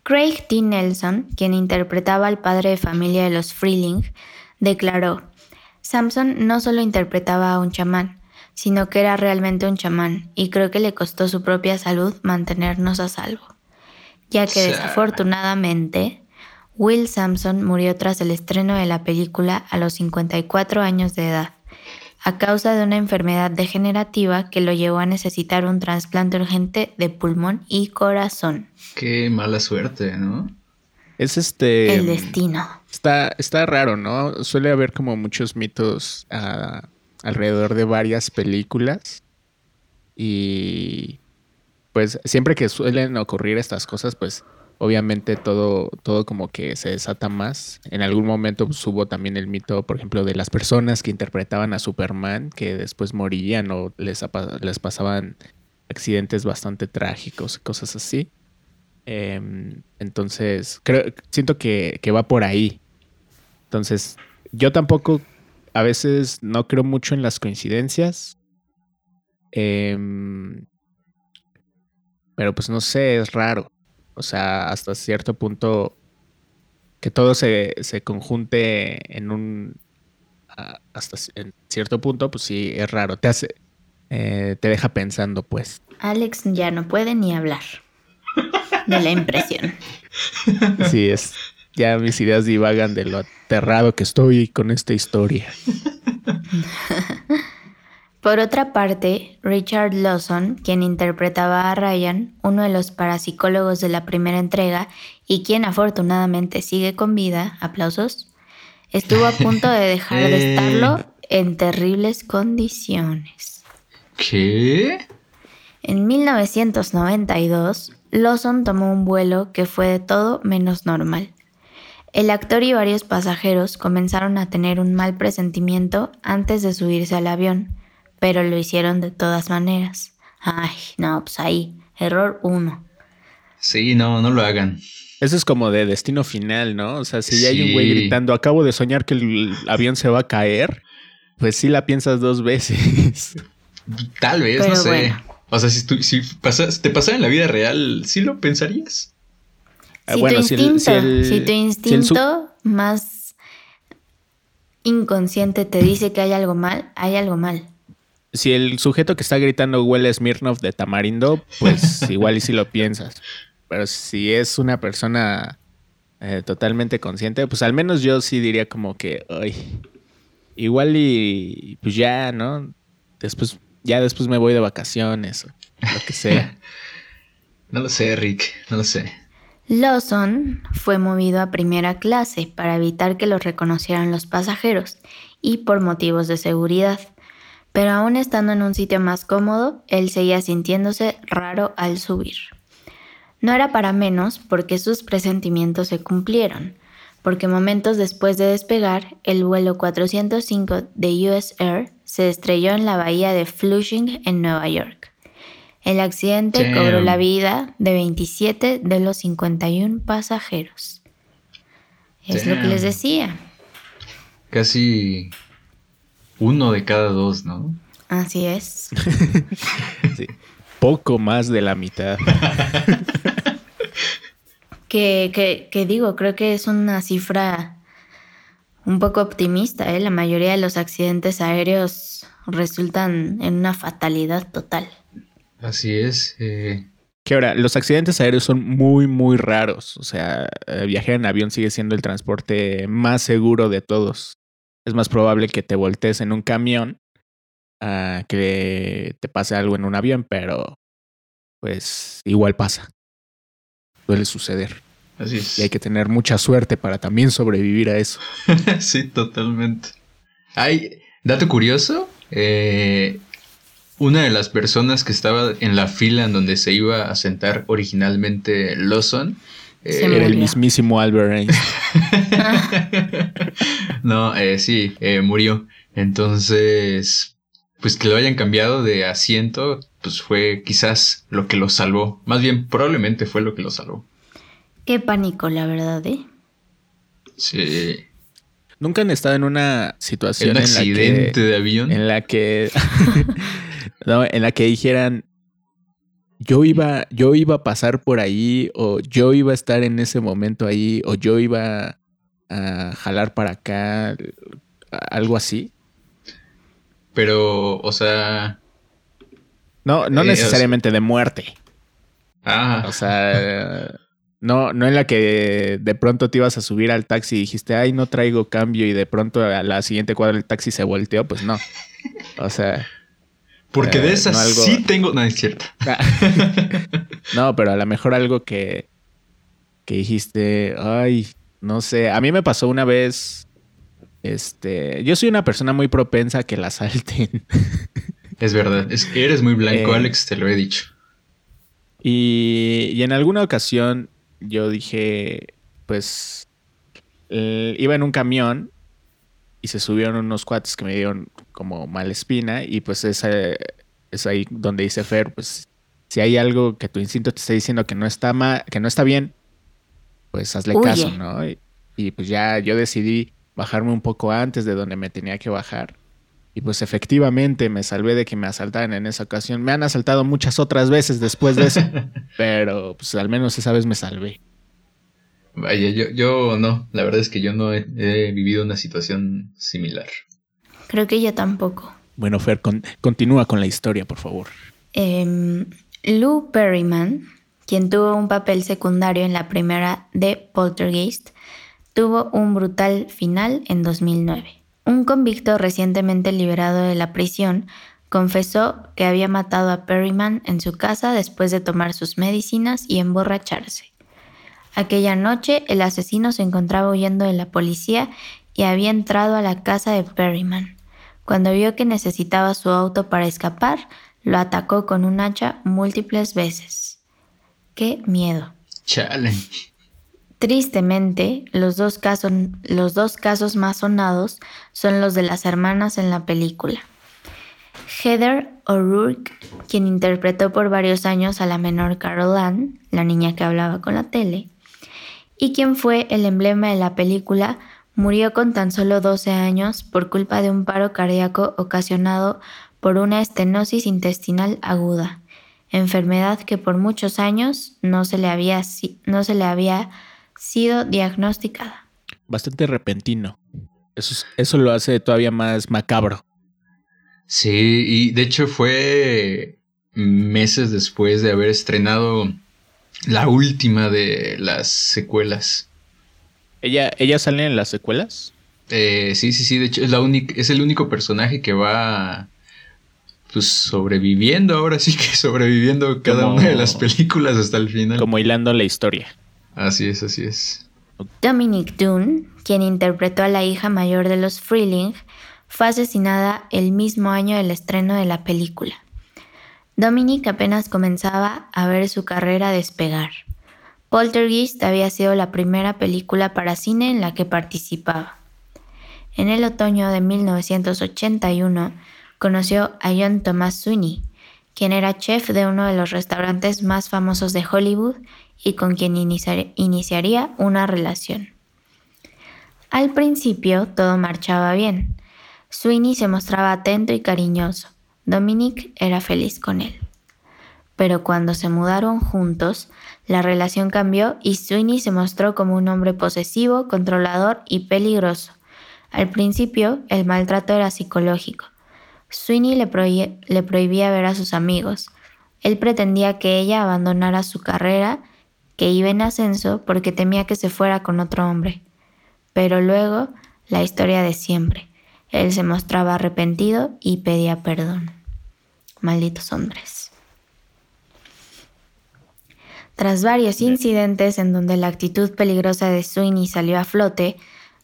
Craig T. Nelson, quien interpretaba al padre de familia de los Freeling, declaró, Samson no solo interpretaba a un chamán, sino que era realmente un chamán, y creo que le costó su propia salud mantenernos a salvo, ya que Sa- desafortunadamente Will Sampson murió tras el estreno de la película a los 54 años de edad, a causa de una enfermedad degenerativa que lo llevó a necesitar un trasplante urgente de pulmón y corazón. qué mala suerte, ¿no? Es este. El destino. Está, está raro, ¿no? Suele haber como muchos mitos ah, alrededor de varias películas. Y pues siempre que suelen ocurrir estas cosas, pues obviamente todo, todo como que se desata más. En algún momento pues, hubo también el mito, por ejemplo, de las personas que interpretaban a Superman, que después morían o les, les pasaban accidentes bastante trágicos, cosas así. Em, entonces, creo, siento que, que va por ahí. Entonces, yo tampoco a veces no creo mucho en las coincidencias. Em, pero pues no sé, es raro. O sea, hasta cierto punto que todo se, se conjunte en un hasta en cierto punto, pues sí, es raro. Te hace, eh, te deja pensando, pues. Alex ya no puede ni hablar de la impresión. Sí, es. Ya mis ideas divagan de lo aterrado que estoy con esta historia. Por otra parte, Richard Lawson, quien interpretaba a Ryan, uno de los parapsicólogos de la primera entrega y quien afortunadamente sigue con vida, aplausos, estuvo a punto de dejar de eh. estarlo en terribles condiciones. ¿Qué? En 1992, Lawson tomó un vuelo que fue de todo menos normal. El actor y varios pasajeros comenzaron a tener un mal presentimiento antes de subirse al avión pero lo hicieron de todas maneras. Ay, no, pues ahí, error uno. Sí, no, no lo hagan. Eso es como de destino final, ¿no? O sea, si ya hay un güey gritando, acabo de soñar que el avión se va a caer, pues sí la piensas dos veces. Tal vez, no sé. O sea, si, si, te pasara en la vida real, ¿sí lo pensarías? Si, tu instinto, si, tu instinto más inconsciente te dice que hay algo mal, hay algo mal si el sujeto que está gritando huele Smirnoff de tamarindo, pues igual y si lo piensas. Pero si es una persona eh, totalmente consciente, pues al menos yo sí diría como que, ay, igual y pues ya, ¿no? Después, ya después me voy de vacaciones o lo que sea. no lo sé, Rick, no lo sé. Lawson fue movido a primera clase para evitar que lo reconocieran los pasajeros y por motivos de seguridad pero aún estando en un sitio más cómodo, él seguía sintiéndose raro al subir. No era para menos porque sus presentimientos se cumplieron, porque momentos después de despegar, el vuelo 405 de US Air se estrelló en la bahía de Flushing en Nueva York. El accidente cobró la vida de 27 de los 51 pasajeros. Es lo que les decía. Casi uno de cada dos, ¿no? Así es. Poco más de la mitad. que, que, digo, creo que es una cifra un poco optimista, ¿eh? La mayoría de los accidentes aéreos resultan en una fatalidad total. Así es. Eh. Que ahora, los accidentes aéreos son muy, muy raros. O sea, eh, viajar en avión sigue siendo el transporte más seguro de todos es más probable que te voltees en un camión a que te pase algo en un avión, pero pues igual pasa. Suele suceder. Así es. Y hay que tener mucha suerte para también sobrevivir a eso. sí, totalmente. Hay, dato curioso, eh, una de las personas que estaba en la fila en donde se iba a sentar originalmente Lawson era el mismísimo Albert Einstein. no, eh, sí, eh, murió. Entonces, pues que lo hayan cambiado de asiento, pues fue quizás lo que lo salvó. Más bien, probablemente fue lo que lo salvó. Qué pánico, la verdad, ¿eh? Sí. Nunca han estado en una situación ¿En un accidente de avión en la que no, en la que dijeran yo iba, yo iba a pasar por ahí, o yo iba a estar en ese momento ahí, o yo iba a jalar para acá, algo así. Pero, o sea. No, no eh, necesariamente de muerte. Ah. O sea. No, no en la que de pronto te ibas a subir al taxi y dijiste, ay, no traigo cambio, y de pronto a la siguiente cuadra el taxi se volteó, pues no. O sea. Porque de eh, esas sí tengo. No, es cierto. no, pero a lo mejor algo que, que dijiste, ay, no sé. A mí me pasó una vez. Este. Yo soy una persona muy propensa a que la salten. es verdad. Es que eres muy blanco, eh, Alex, te lo he dicho. Y, y en alguna ocasión yo dije, pues. iba en un camión y se subieron unos cuates que me dieron como mala espina y pues es, es ahí donde dice Fer, pues si hay algo que tu instinto te está diciendo que no está mal, que no está bien, pues hazle caso, ¿no? Y, pues ya yo decidí bajarme un poco antes de donde me tenía que bajar. Y pues efectivamente me salvé de que me asaltaran en esa ocasión. Me han asaltado muchas otras veces después de eso, pero pues al menos esa vez me salvé. Vaya, yo, yo no, la verdad es que yo no he, vivido una situación similar. Creo que yo tampoco. Bueno, Fer, continúa con la historia, por favor. Em, Lou Perryman, quien tuvo un papel secundario en la primera de Poltergeist, tuvo un brutal final en 2009. Un convicto recientemente liberado de la prisión confesó que había matado a Perryman en su casa después de tomar sus medicinas y emborracharse. Aquella noche el asesino se encontraba huyendo de la policía y había entrado a la casa de Perryman. Cuando vio que necesitaba su auto para escapar, lo atacó con un hacha múltiples veces. ¡Qué miedo! Chale. Tristemente, los dos, casos, los dos casos más sonados son los de las hermanas en la película. Heather O'Rourke, quien interpretó por varios años a la menor Carol Ann, la niña que hablaba con la tele, y quien fue el emblema de la película, murió con tan solo 12 años por culpa de un paro cardíaco ocasionado por una estenosis intestinal aguda, enfermedad que por muchos años no se le había, no se le había sido diagnosticada. Bastante repentino. Eso, eso lo hace todavía más macabro. Sí, y de hecho fue meses después de haber estrenado la última de las secuelas. ¿Ella, ella sale en las secuelas? Eh, sí, sí, sí. De hecho, es, la única, es el único personaje que va pues sobreviviendo ahora sí que sobreviviendo cada una de las películas hasta el final. Como hilando la historia. Así es, así es. Dominic Dunn, quien interpretó a la hija mayor de los Freeling, fue asesinada el mismo año del estreno de la película. Dominic apenas comenzaba a ver su carrera despegar. Poltergeist había sido la primera película para cine en la que participaba. En el otoño de 1981 conoció a John Thomas Sweeney, quien era chef de uno de los restaurantes más famosos de Hollywood y con quien iniciaría una relación. Al principio todo marchaba bien, Sweeney se mostraba atento y cariñoso. Dominic era feliz con él. Pero cuando se mudaron juntos, la relación cambió y Sweeney se mostró como un hombre posesivo, controlador y peligroso. Al principio, el maltrato era psicológico. Sweeney le, le prohibía ver a sus amigos. Él pretendía que ella abandonara su carrera, que iba en ascenso, porque temía que se fuera con otro hombre. Pero luego, la historia de siempre. Él se mostraba arrepentido y pedía perdón. Malditos hombres. Tras varios incidentes en donde la actitud peligrosa de Sweeney salió a flote,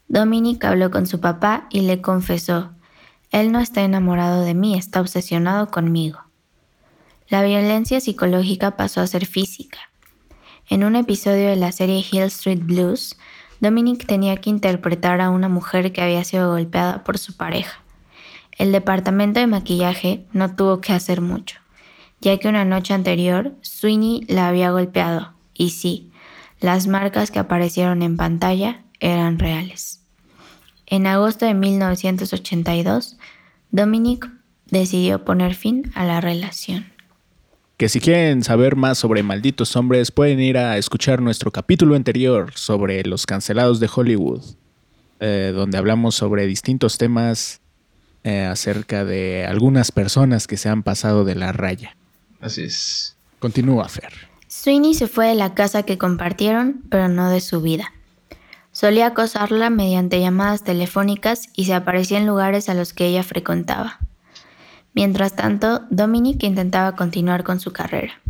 Dominic habló con su papá y le confesó, él no está enamorado de mí, está obsesionado conmigo. La violencia psicológica pasó a ser física. En un episodio de la serie Hill Street Blues, Dominic tenía que interpretar a una mujer que había sido golpeada por su pareja. El departamento de maquillaje no tuvo que hacer mucho, ya que una noche anterior Sweeney la había golpeado, y sí, las marcas que aparecieron en pantalla eran reales. En agosto de 1982, Dominic decidió poner fin a la relación que si quieren saber más sobre Malditos Hombres pueden ir a escuchar nuestro capítulo anterior sobre los cancelados de Hollywood, eh, donde hablamos sobre distintos temas eh, acerca de algunas personas que se han pasado de la raya. Así es. Continúa, Fer. Sweeney se fue de la casa que compartieron, pero no de su vida. Solía acosarla mediante llamadas telefónicas y se aparecía en lugares a los que ella frecuentaba. Mientras tanto, Dominic intentaba continuar con su carrera.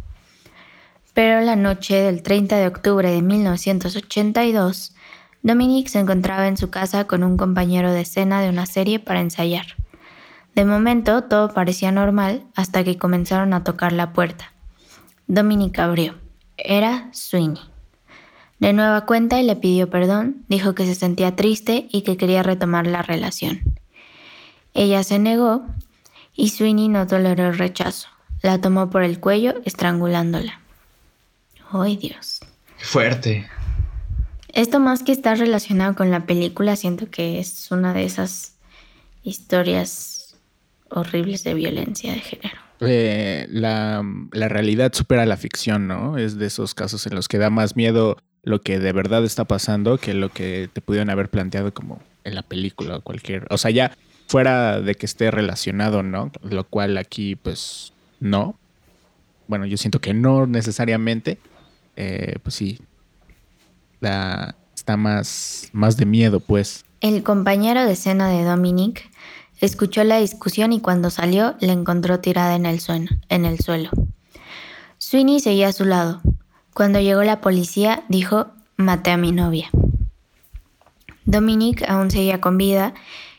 Pero la noche del 30 de octubre de 1982, Dominic se encontraba en su casa con un compañero de escena de una serie para ensayar. De momento todo parecía normal hasta que comenzaron a tocar la puerta. Dominic abrió. Era Sweeney. De nueva cuenta y le pidió perdón, dijo que se sentía triste y que quería retomar la relación. Ella se negó y Sweeney no toleró el rechazo. La tomó por el cuello, estrangulándola. ¡Ay, Dios! Fuerte. Esto más que estar relacionado con la película, siento que es una de esas historias horribles de violencia de género. Eh, la, la, realidad supera la ficción, ¿no? Es de esos casos en los que da más miedo lo que de verdad está pasando que lo que te pudieron haber planteado como en la película o cualquier... O sea, ya fuera de que esté relacionado, ¿no? Lo cual aquí, pues, no. Bueno, yo siento que no necesariamente. Eh, pues sí, la, está más, más de miedo, pues. El compañero de cena de Dominic escuchó la discusión y cuando salió la encontró tirada en el, suelo, en el suelo. Sweeney seguía a su lado. Cuando llegó la policía, dijo, maté a mi novia. Dominic aún seguía con vida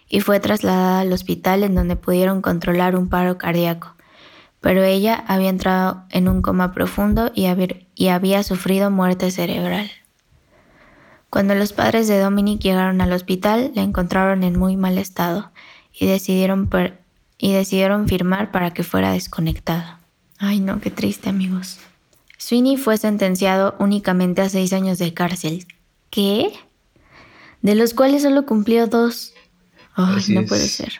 y fue trasladada al hospital en donde pudieron controlar un paro cardíaco, pero ella había entrado en un coma profundo y, había sufrido muerte cerebral. Cuando los padres de Dominic llegaron al hospital, la encontraron en muy mal estado y decidieron, y decidieron firmar para que fuera desconectada. Ay no, qué triste amigos. Sweeney fue sentenciado únicamente a seis años de cárcel. ¿Qué? De los cuales solo cumplió dos no puede ser.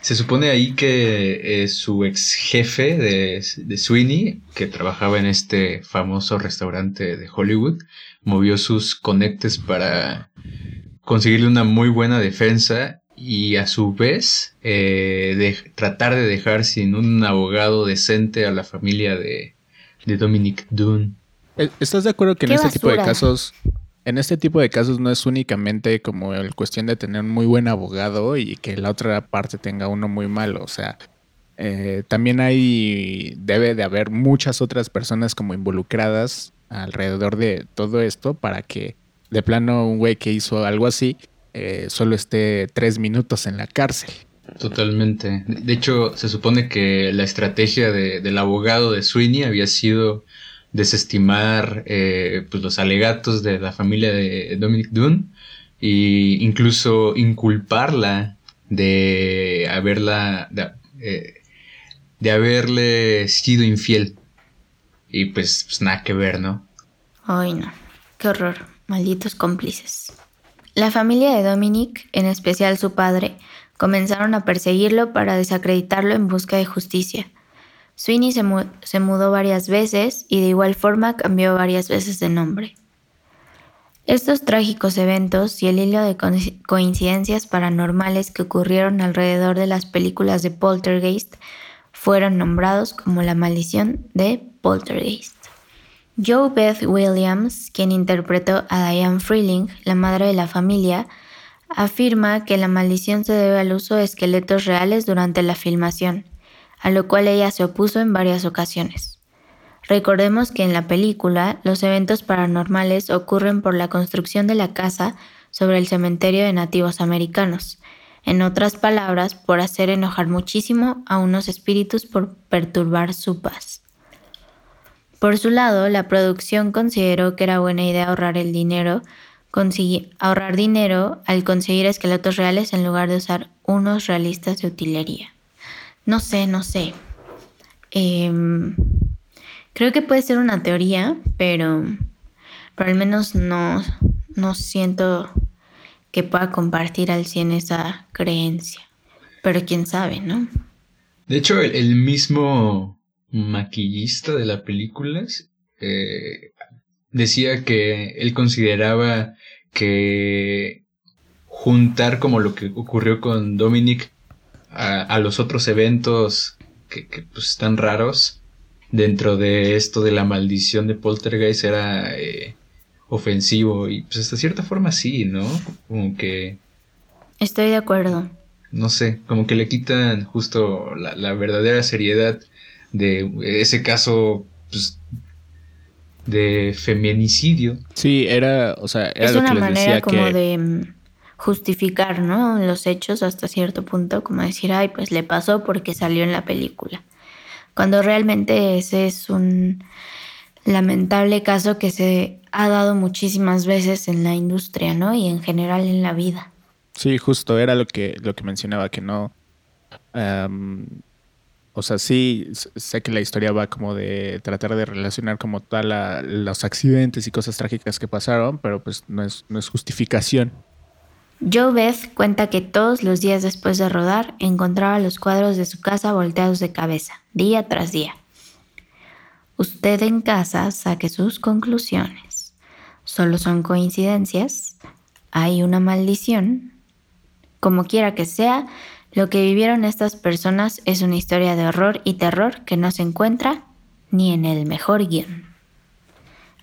Se supone ahí que eh, su ex jefe de, de, Sweeney, que trabajaba en este famoso restaurante de Hollywood, movió sus conectes para conseguirle una muy buena defensa y a su vez eh, de tratar de dejar sin un abogado decente a la familia de, de Dominic Dunn. Eh, ¿Estás de acuerdo que en este tipo de casos en este tipo de casos no es únicamente como el cuestión de tener un muy buen abogado y que la otra parte tenga uno muy malo. O sea, eh, también hay, debe de haber muchas otras personas como involucradas alrededor de todo esto para que de plano un güey que hizo algo así eh, solo esté tres minutos en la cárcel. Totalmente. De hecho, se supone que la estrategia del abogado de Sweeney había sido desestimar eh, pues los alegatos de la familia de Dominic Dunn e incluso inculparla de haberla de, eh, de haberle sido infiel y pues, pues, nada que ver, ¿no? Ay no, qué horror, malditos cómplices. La familia de Dominic, en especial su padre, comenzaron a perseguirlo para desacreditarlo en busca de justicia. Sweeney se, mudó varias veces y de igual forma cambió varias veces de nombre. Estos trágicos eventos y el hilo de coincidencias paranormales que ocurrieron alrededor de las películas de Poltergeist fueron nombrados como la maldición de Poltergeist. Joe Beth Williams, quien interpretó a Diane Freeling, la madre de la familia, afirma que la maldición se debe al uso de esqueletos reales durante la filmación a lo cual ella se opuso en varias ocasiones. Recordemos que en la película los eventos paranormales ocurren por la construcción de la casa sobre el cementerio de nativos americanos, en otras palabras, por hacer enojar muchísimo a unos espíritus por perturbar su paz. Por su lado, la producción consideró que era buena idea ahorrar el dinero, ahorrar dinero al conseguir esqueletos reales en lugar de usar unos realistas de utilería. No sé, no sé. Em, creo que puede ser una teoría, pero, pero al menos no, no siento que pueda compartir al 100 esa creencia. Pero quién sabe, ¿no? De hecho, el, mismo maquillista de la película eh, decía que él consideraba que juntar como lo que ocurrió con Dominic a, los otros eventos que, pues, están raros dentro de esto de la maldición de Poltergeist era eh, ofensivo y pues hasta cierta forma sí, ¿no? Como que... Estoy de acuerdo. No sé, como que le quitan justo la, verdadera seriedad de ese caso pues, de feminicidio. Sí, era, o sea, era es lo una que les manera decía como que... de mm, justificar, ¿no? Los hechos hasta cierto punto, como decir, ay, pues le pasó porque salió en la película. Cuando realmente ese es un lamentable caso que se ha dado muchísimas veces en la industria, ¿no? Y en general en la vida. Sí, justo, era lo que, lo que mencionaba, que no... o sea, sí, sé que la historia va como de tratar de relacionar como tal los accidentes y cosas trágicas que pasaron, pero pues no es, no es justificación. Joe Beth cuenta que todos los días después de rodar encontraba los cuadros de su casa volteados de cabeza, día tras día. Usted en casa saque sus conclusiones. ¿Solo son coincidencias? ¿Hay una maldición? Como quiera que sea, Lo que vivieron estas personas es una historia de horror y terror que no se encuentra ni en el mejor guion.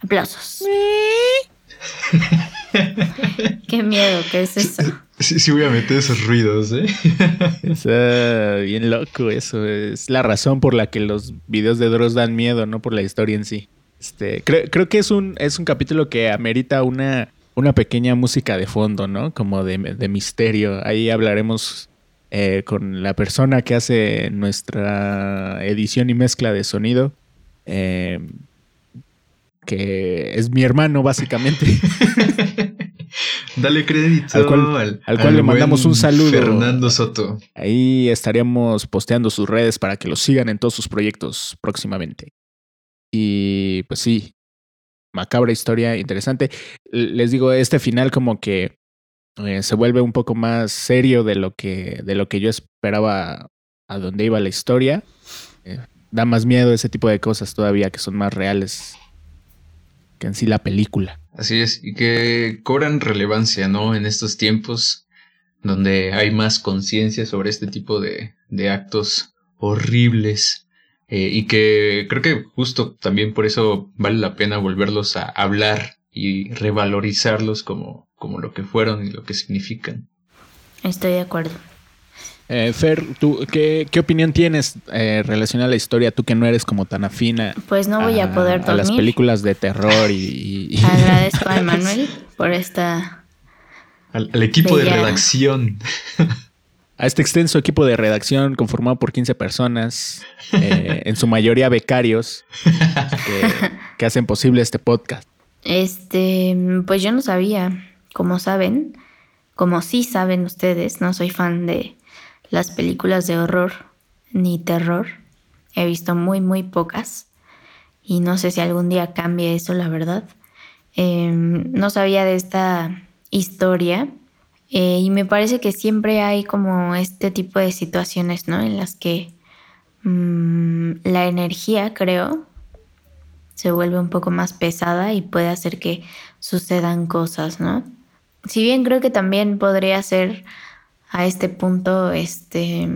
Aplausos. Qué miedo, ¿qué es eso? Sí, sí voy a meter esos ruidos, ¿eh? Está bien loco eso. Es la razón por la que los videos de Dross dan miedo, no por la historia en sí. Este, creo, que es un, es un capítulo que amerita una, una pequeña música de fondo, ¿no? Como de, misterio. Ahí hablaremos eh, con la persona que hace nuestra edición y mezcla de sonido. Eh, que es mi hermano, básicamente. Dale crédito al cual, al, cual le mandamos un saludo. Fernando Soto. Ahí estaríamos posteando sus redes para que lo sigan en todos sus proyectos próximamente. Y pues sí, macabra historia, interesante. Les digo, este final como que eh, se vuelve un poco más serio de lo que, de lo que yo esperaba a dónde iba la historia. Eh, da más miedo ese tipo de cosas todavía que son más reales que en sí la película. Así es, y que cobran relevancia, ¿no? En estos tiempos donde hay más conciencia sobre este tipo de, de actos horribles eh, y que creo que justo también por eso vale la pena volverlos a hablar y revalorizarlos como, como lo que fueron y lo que significan. Estoy de acuerdo. Eh, Fer, ¿tú, qué, opinión tienes eh, relacionada a la historia? Tú que no eres como tan afina. Pues no voy a, poder dormir. A las películas de terror y. Agradezco a Emanuel por esta. Al, equipo de redacción. A este extenso equipo de redacción conformado por 15 personas, eh, en su mayoría becarios, que, que hacen posible este podcast. Este, pues yo no sabía, como saben, como sí saben ustedes, no soy fan de las películas de horror ni terror. He visto muy, muy pocas. Y no sé si algún día cambie eso, la verdad. Em, no sabía de esta historia. Eh, y me parece que siempre hay como este tipo de situaciones, ¿no? En las que mm, la energía, creo, se vuelve un poco más pesada y puede hacer que sucedan cosas, ¿no? Si bien creo que también podría ser a este punto este,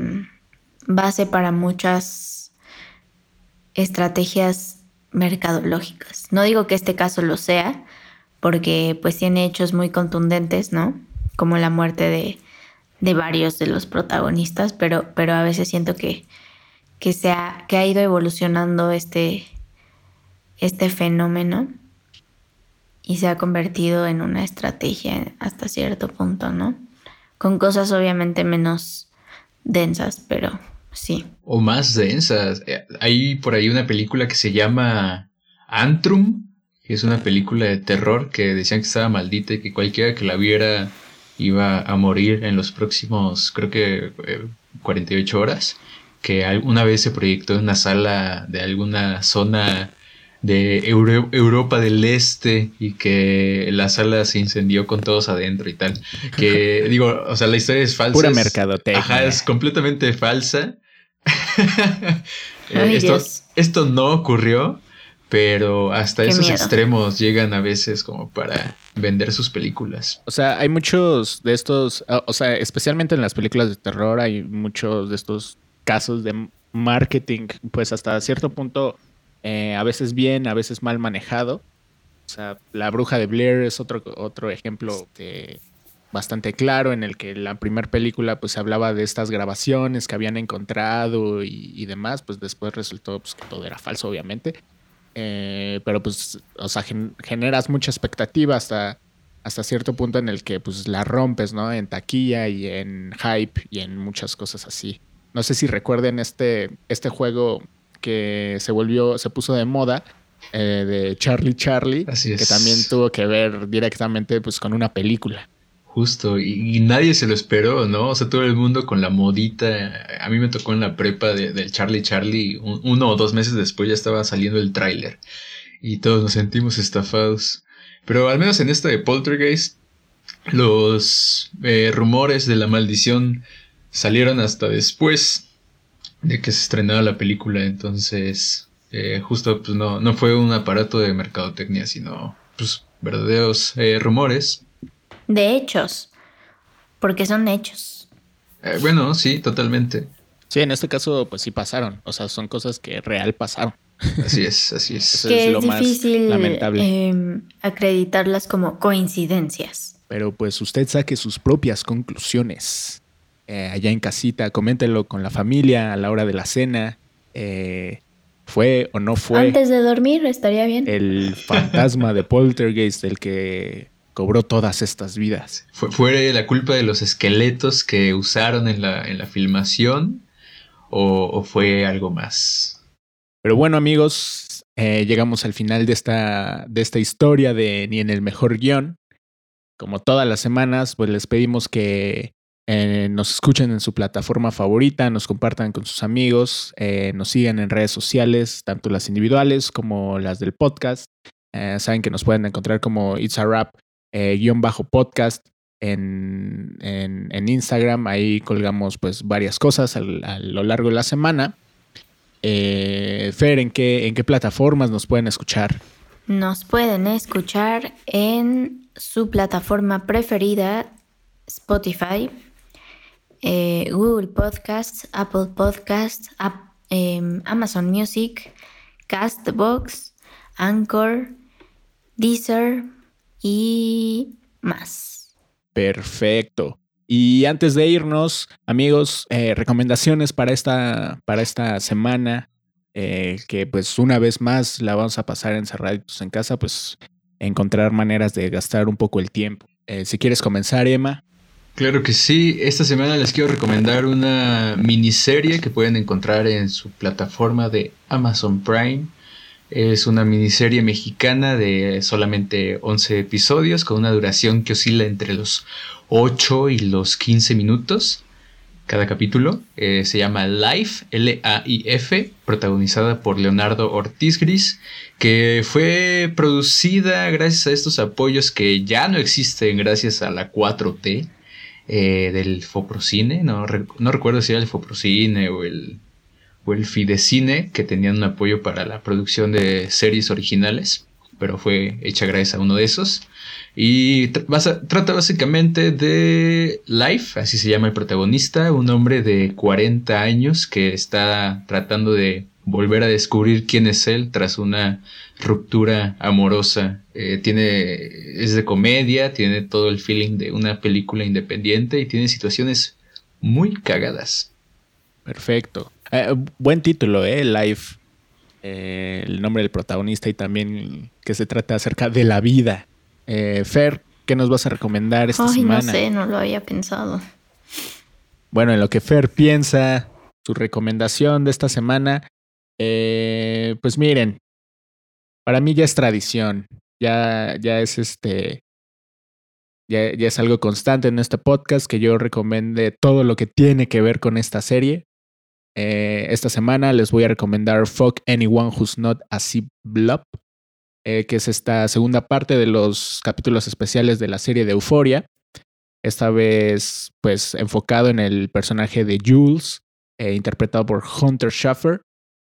base para muchas estrategias mercadológicas. No digo que este caso lo sea, porque pues tiene hechos muy contundentes, ¿no? Como la muerte de, de varios de los protagonistas, pero, pero a veces siento que, que, se ha, que ha ido evolucionando este, este fenómeno y se ha convertido en una estrategia hasta cierto punto, ¿no? con cosas obviamente menos densas, pero sí. O más densas. Eh, hay por ahí una película que se llama Antrum, que es una película de terror que decían que estaba maldita y que cualquiera que la viera iba a morir en los próximos, creo que 48 eh, horas, que una vez se proyectó en una sala de alguna zona de Europa del Este y que la sala se incendió con todos adentro y tal. Que digo, o sea, la historia es falsa. Pura mercadotecnia. Ajá, es completamente falsa. Eh, esto, esto, no ocurrió, pero hasta esos extremos llegan a veces como para vender sus películas. O sea, hay muchos de estos, o sea, especialmente en las películas de terror, hay muchos de estos casos de marketing, pues hasta cierto punto eh, a veces bien, a veces mal manejado. O sea, La Bruja de Blair es otro, otro ejemplo bastante claro en el que la primera película pues hablaba de estas grabaciones que habían encontrado y, demás, pues después resultó pues, que todo era falso obviamente. Eh, pero pues, o sea, generas mucha expectativa hasta, hasta cierto punto en el que pues la rompes, ¿no? En taquilla y en hype y en muchas cosas así. No sé si recuerden este, este juego que se volvió, se puso de moda, eh, de Charlie Charlie, que también tuvo que ver directamente pues con una película. Justo, y, nadie se lo esperó, ¿no? O sea, todo el mundo con la modita. A mí me tocó en la prepa del Charlie Charlie, uno o dos meses después ya estaba saliendo el tráiler. Y todos nos sentimos estafados. Pero al menos en esta de Poltergeist, los eh, rumores de la maldición salieron hasta después de que se estrenaba la película, entonces eh, justo pues no, no fue un aparato de mercadotecnia, sino pues verdaderos eh, rumores. De hechos, porque son hechos. Eh, bueno, sí, totalmente. Sí, en este caso, pues sí pasaron. O sea, son cosas que real pasaron. Así es, así es. Eso que es es, lo más difícil lamentable. em, acreditarlas como coincidencias. Pero pues usted saque sus propias conclusiones. Eh, allá en casita, coméntenlo con la familia a la hora de la cena. Eh, ¿Fue o no fue Antes de dormir estaría bien. el fantasma de Poltergeist el que cobró todas estas vidas? Fue, ¿Fue la culpa de los esqueletos que usaron en la, en la filmación o, o fue algo más? Pero bueno, amigos, eh, llegamos al final de esta, de esta historia de Ni en el mejor guion. Como todas las semanas, pues les pedimos que eh, nos escuchen en su plataforma favorita, nos compartan con sus amigos, eh, nos sigan en redes sociales, tanto las individuales como las del podcast. Eh, saben que nos pueden encontrar como It's a Rap guion bajo podcast en, en, Instagram. Ahí colgamos pues varias cosas a lo largo de la semana. Fer, ¿en qué, ¿en qué plataformas nos pueden escuchar? Nos pueden escuchar en su plataforma preferida, Spotify, eh, Google Podcasts, Apple Podcasts, em, Amazon Music, Castbox, Anchor, Deezer y más. Perfecto. Y antes de irnos, amigos, eh, recomendaciones para esta, para esta semana, eh, que pues una vez más la vamos a pasar encerraditos en casa, pues encontrar maneras de gastar un poco el tiempo. Si quieres comenzar, Emma. Claro que sí, esta semana les quiero recomendar una miniserie que pueden encontrar en su plataforma de Amazon Prime. Es una miniserie mexicana de solamente 11 episodios con una duración que oscila entre los 8 y los 15 minutos cada capítulo. Eh, se llama Life, L-A-I-F, protagonizada por Leonardo Ortiz Gris, que fue producida gracias a estos apoyos que ya no existen gracias a la 4T eh, del Foprocine. No, no recuerdo si era el Foprocine o el, o el Fidecine, que tenían un apoyo para la producción de series originales, pero fue hecha gracias a uno de esos. Y trata básicamente de Life, así se llama el protagonista, un hombre de 40 años que está tratando de volver a descubrir quién es él tras una ruptura amorosa. Eh, tiene, es de comedia, tiene todo el feeling de una película independiente y tiene situaciones muy cagadas. Perfecto. Eh, buen título, ¿eh? Life. Eh, el nombre del protagonista y también que se trata acerca de la vida. Eh, Fer, ¿qué nos vas a recomendar esta Ay, semana? no sé, no lo había pensado. Bueno, en lo que Fer piensa, su recomendación de esta semana, eh, pues miren, para mí ya es tradición, ya, ya es este, ya, ya es algo constante en este podcast que yo recomiende todo lo que tiene que ver con esta serie. Eh, esta semana les voy a recomendar Fuck Anyone Who's Not a Zip Blob, eh, que es esta segunda parte de los capítulos especiales de la serie de Euforia. Esta vez, pues, enfocado en el personaje de Jules, interpretado por Hunter Schaffer.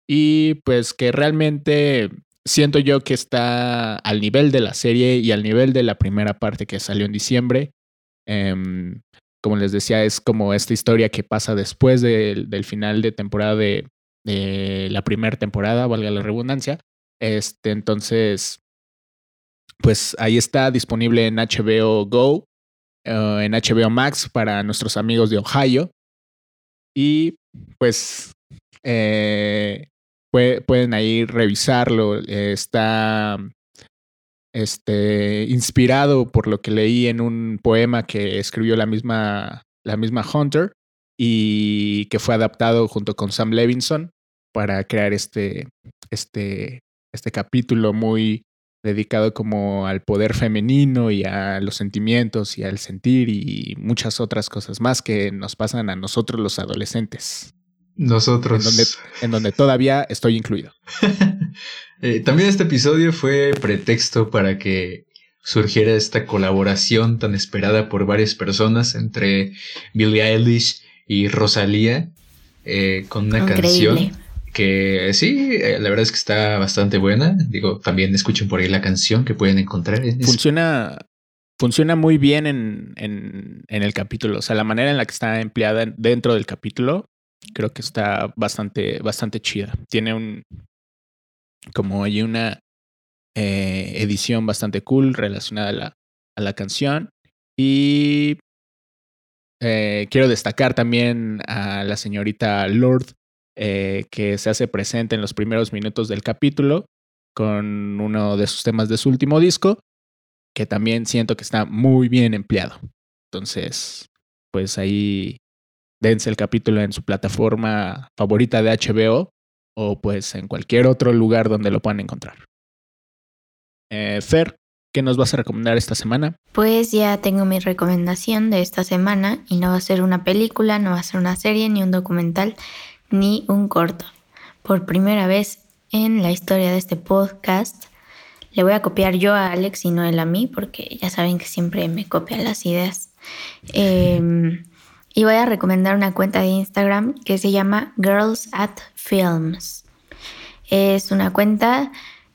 Y pues que realmente siento yo que está al nivel de la serie y al nivel de la primera parte que salió en diciembre. Em, como les decía, es como esta historia que pasa después del, final de temporada de, de la primera temporada, valga la redundancia. Este, entonces, pues ahí está disponible en HBO Go, eh, en HBO Max para nuestros amigos de Ohio. Y pues eh, pue- pueden ahí revisarlo. eh, está este, inspirado por lo que leí en un poema que escribió la misma, la misma Hunter y que fue adaptado junto con Sam Levinson para crear este, este, este capítulo muy dedicado como al poder femenino y a los sentimientos y al sentir y muchas otras cosas más que nos pasan a nosotros los adolescentes, en Nosotros. donde, en donde todavía estoy incluido. Eh, también este episodio fue pretexto para que surgiera esta colaboración tan esperada por varias personas entre Billie Eilish y Rosalía eh, con una Increíble. canción que sí, eh, la verdad es que está bastante buena. Digo, también escuchen por ahí la canción que pueden encontrar. Funciona, funciona muy bien en, en, en, el capítulo. O sea, la manera en la que está empleada dentro del capítulo, creo que está bastante, bastante chida. Tiene un, como hay una eh, edición bastante cool relacionada a la, a la canción. Y eh, quiero destacar también a la señorita Lord, eh, que se hace presente en los primeros minutos del capítulo con uno de sus temas de su último disco, que también siento que está muy bien empleado. Entonces, pues ahí dense el capítulo en su plataforma favorita de HBO o pues en cualquier otro lugar donde lo puedan encontrar. Eh, Fer, ¿qué nos vas a recomendar esta semana? Pues ya tengo mi recomendación de esta semana y no va a ser una película, no va a ser una serie, ni un documental, ni un corto. Por primera vez en la historia de este podcast, le voy a copiar yo a Alex y no él a mí, porque ya saben que siempre me copian las ideas. Em, y voy a recomendar una cuenta de Instagram que se llama Girls at Films. Es una cuenta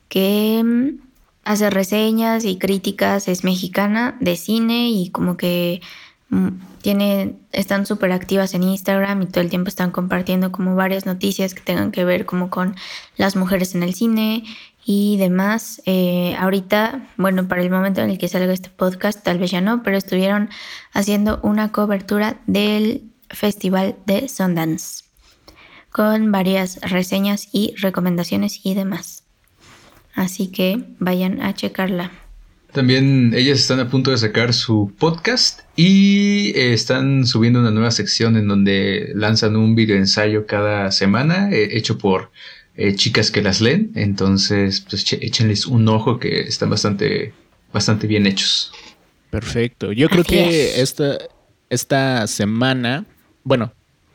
que em, hace reseñas y críticas, es mexicana de cine y como que mm, tiene, están súper activas en Instagram y todo el tiempo están compartiendo como varias noticias que tengan que ver como con las mujeres en el cine y demás. Eh, ahorita, bueno, para el momento en el que salga este podcast, tal vez ya no, pero estuvieron haciendo una cobertura del Festival de Sundance con varias reseñas y recomendaciones y demás. Así que vayan a checarla. También ellas están a punto de sacar su podcast y eh, están subiendo una nueva sección en donde lanzan un video ensayo cada semana eh, hecho por eh, chicas que las leen. Entonces, pues échenles un ojo que están bastante, bastante bien hechos. Perfecto. Yo creo que esta, esta semana, bueno,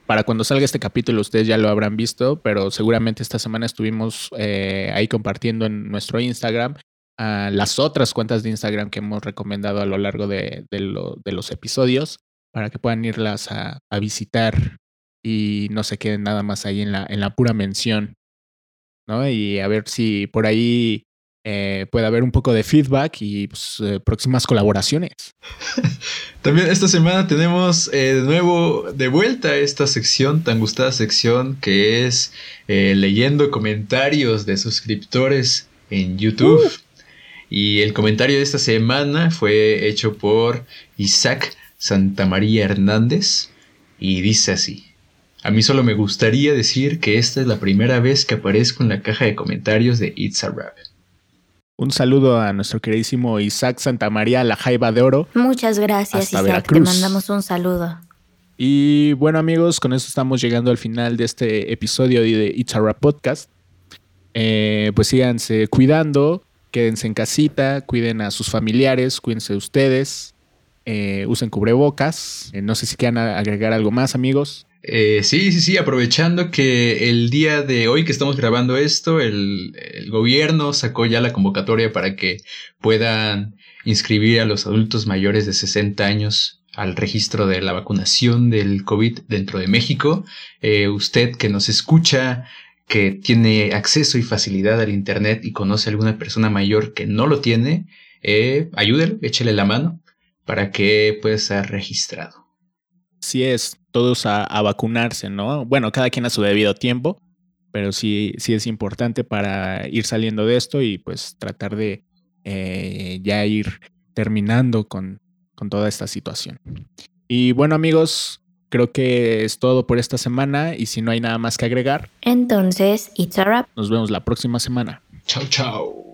para cuando salga este capítulo ustedes ya lo habrán visto, pero seguramente esta semana estuvimos ahí compartiendo en nuestro Instagram a las otras cuentas de Instagram que hemos recomendado a lo largo de, los episodios para que puedan irlas a, visitar y no se queden nada más ahí en la, en la pura mención. ¿No? Y a ver si por ahí eh, puede haber un poco de feedback y pues, eh, próximas colaboraciones. También esta semana tenemos eh, de nuevo de vuelta esta sección, tan gustada sección que es leyendo comentarios de suscriptores en YouTube. Y el comentario de esta semana fue hecho por Isaac Santamaría Hernández y dice así. A mí solo me gustaría decir que esta es la primera vez que aparezco en la caja de comentarios de It's a Rap. Un saludo a nuestro queridísimo Isaac Santamaría, la Jaiba de Oro. Muchas gracias, Isaac. Te mandamos un saludo. Y bueno, amigos, con eso estamos llegando al final de este episodio de It's a Rap Podcast. Eh, pues síganse cuidando, quédense en casita, cuiden a sus familiares, cuídense de ustedes, eh, usen cubrebocas. Eh, no sé si quieran agregar algo más, amigos. Eh, sí, sí, sí, aprovechando que el día de hoy que estamos grabando esto, el, gobierno sacó ya la convocatoria para que puedan inscribir a los adultos mayores de 60 años al registro de la vacunación del COVID dentro de México. usted que nos escucha, que tiene acceso y facilidad al Internet y conoce a alguna persona mayor que no lo tiene, eh, ayúdelo, échele la mano para que pueda ser registrado. Sí es, todos a, vacunarse, ¿no? Bueno, cada quien a su debido tiempo, pero sí, sí es importante para ir saliendo de esto y pues tratar de eh, ya ir terminando con, con toda esta situación. Y bueno amigos, creo que es todo por esta semana y si no hay nada más que agregar. Entonces, it's a wrap. Nos vemos la próxima semana. Chao, chao.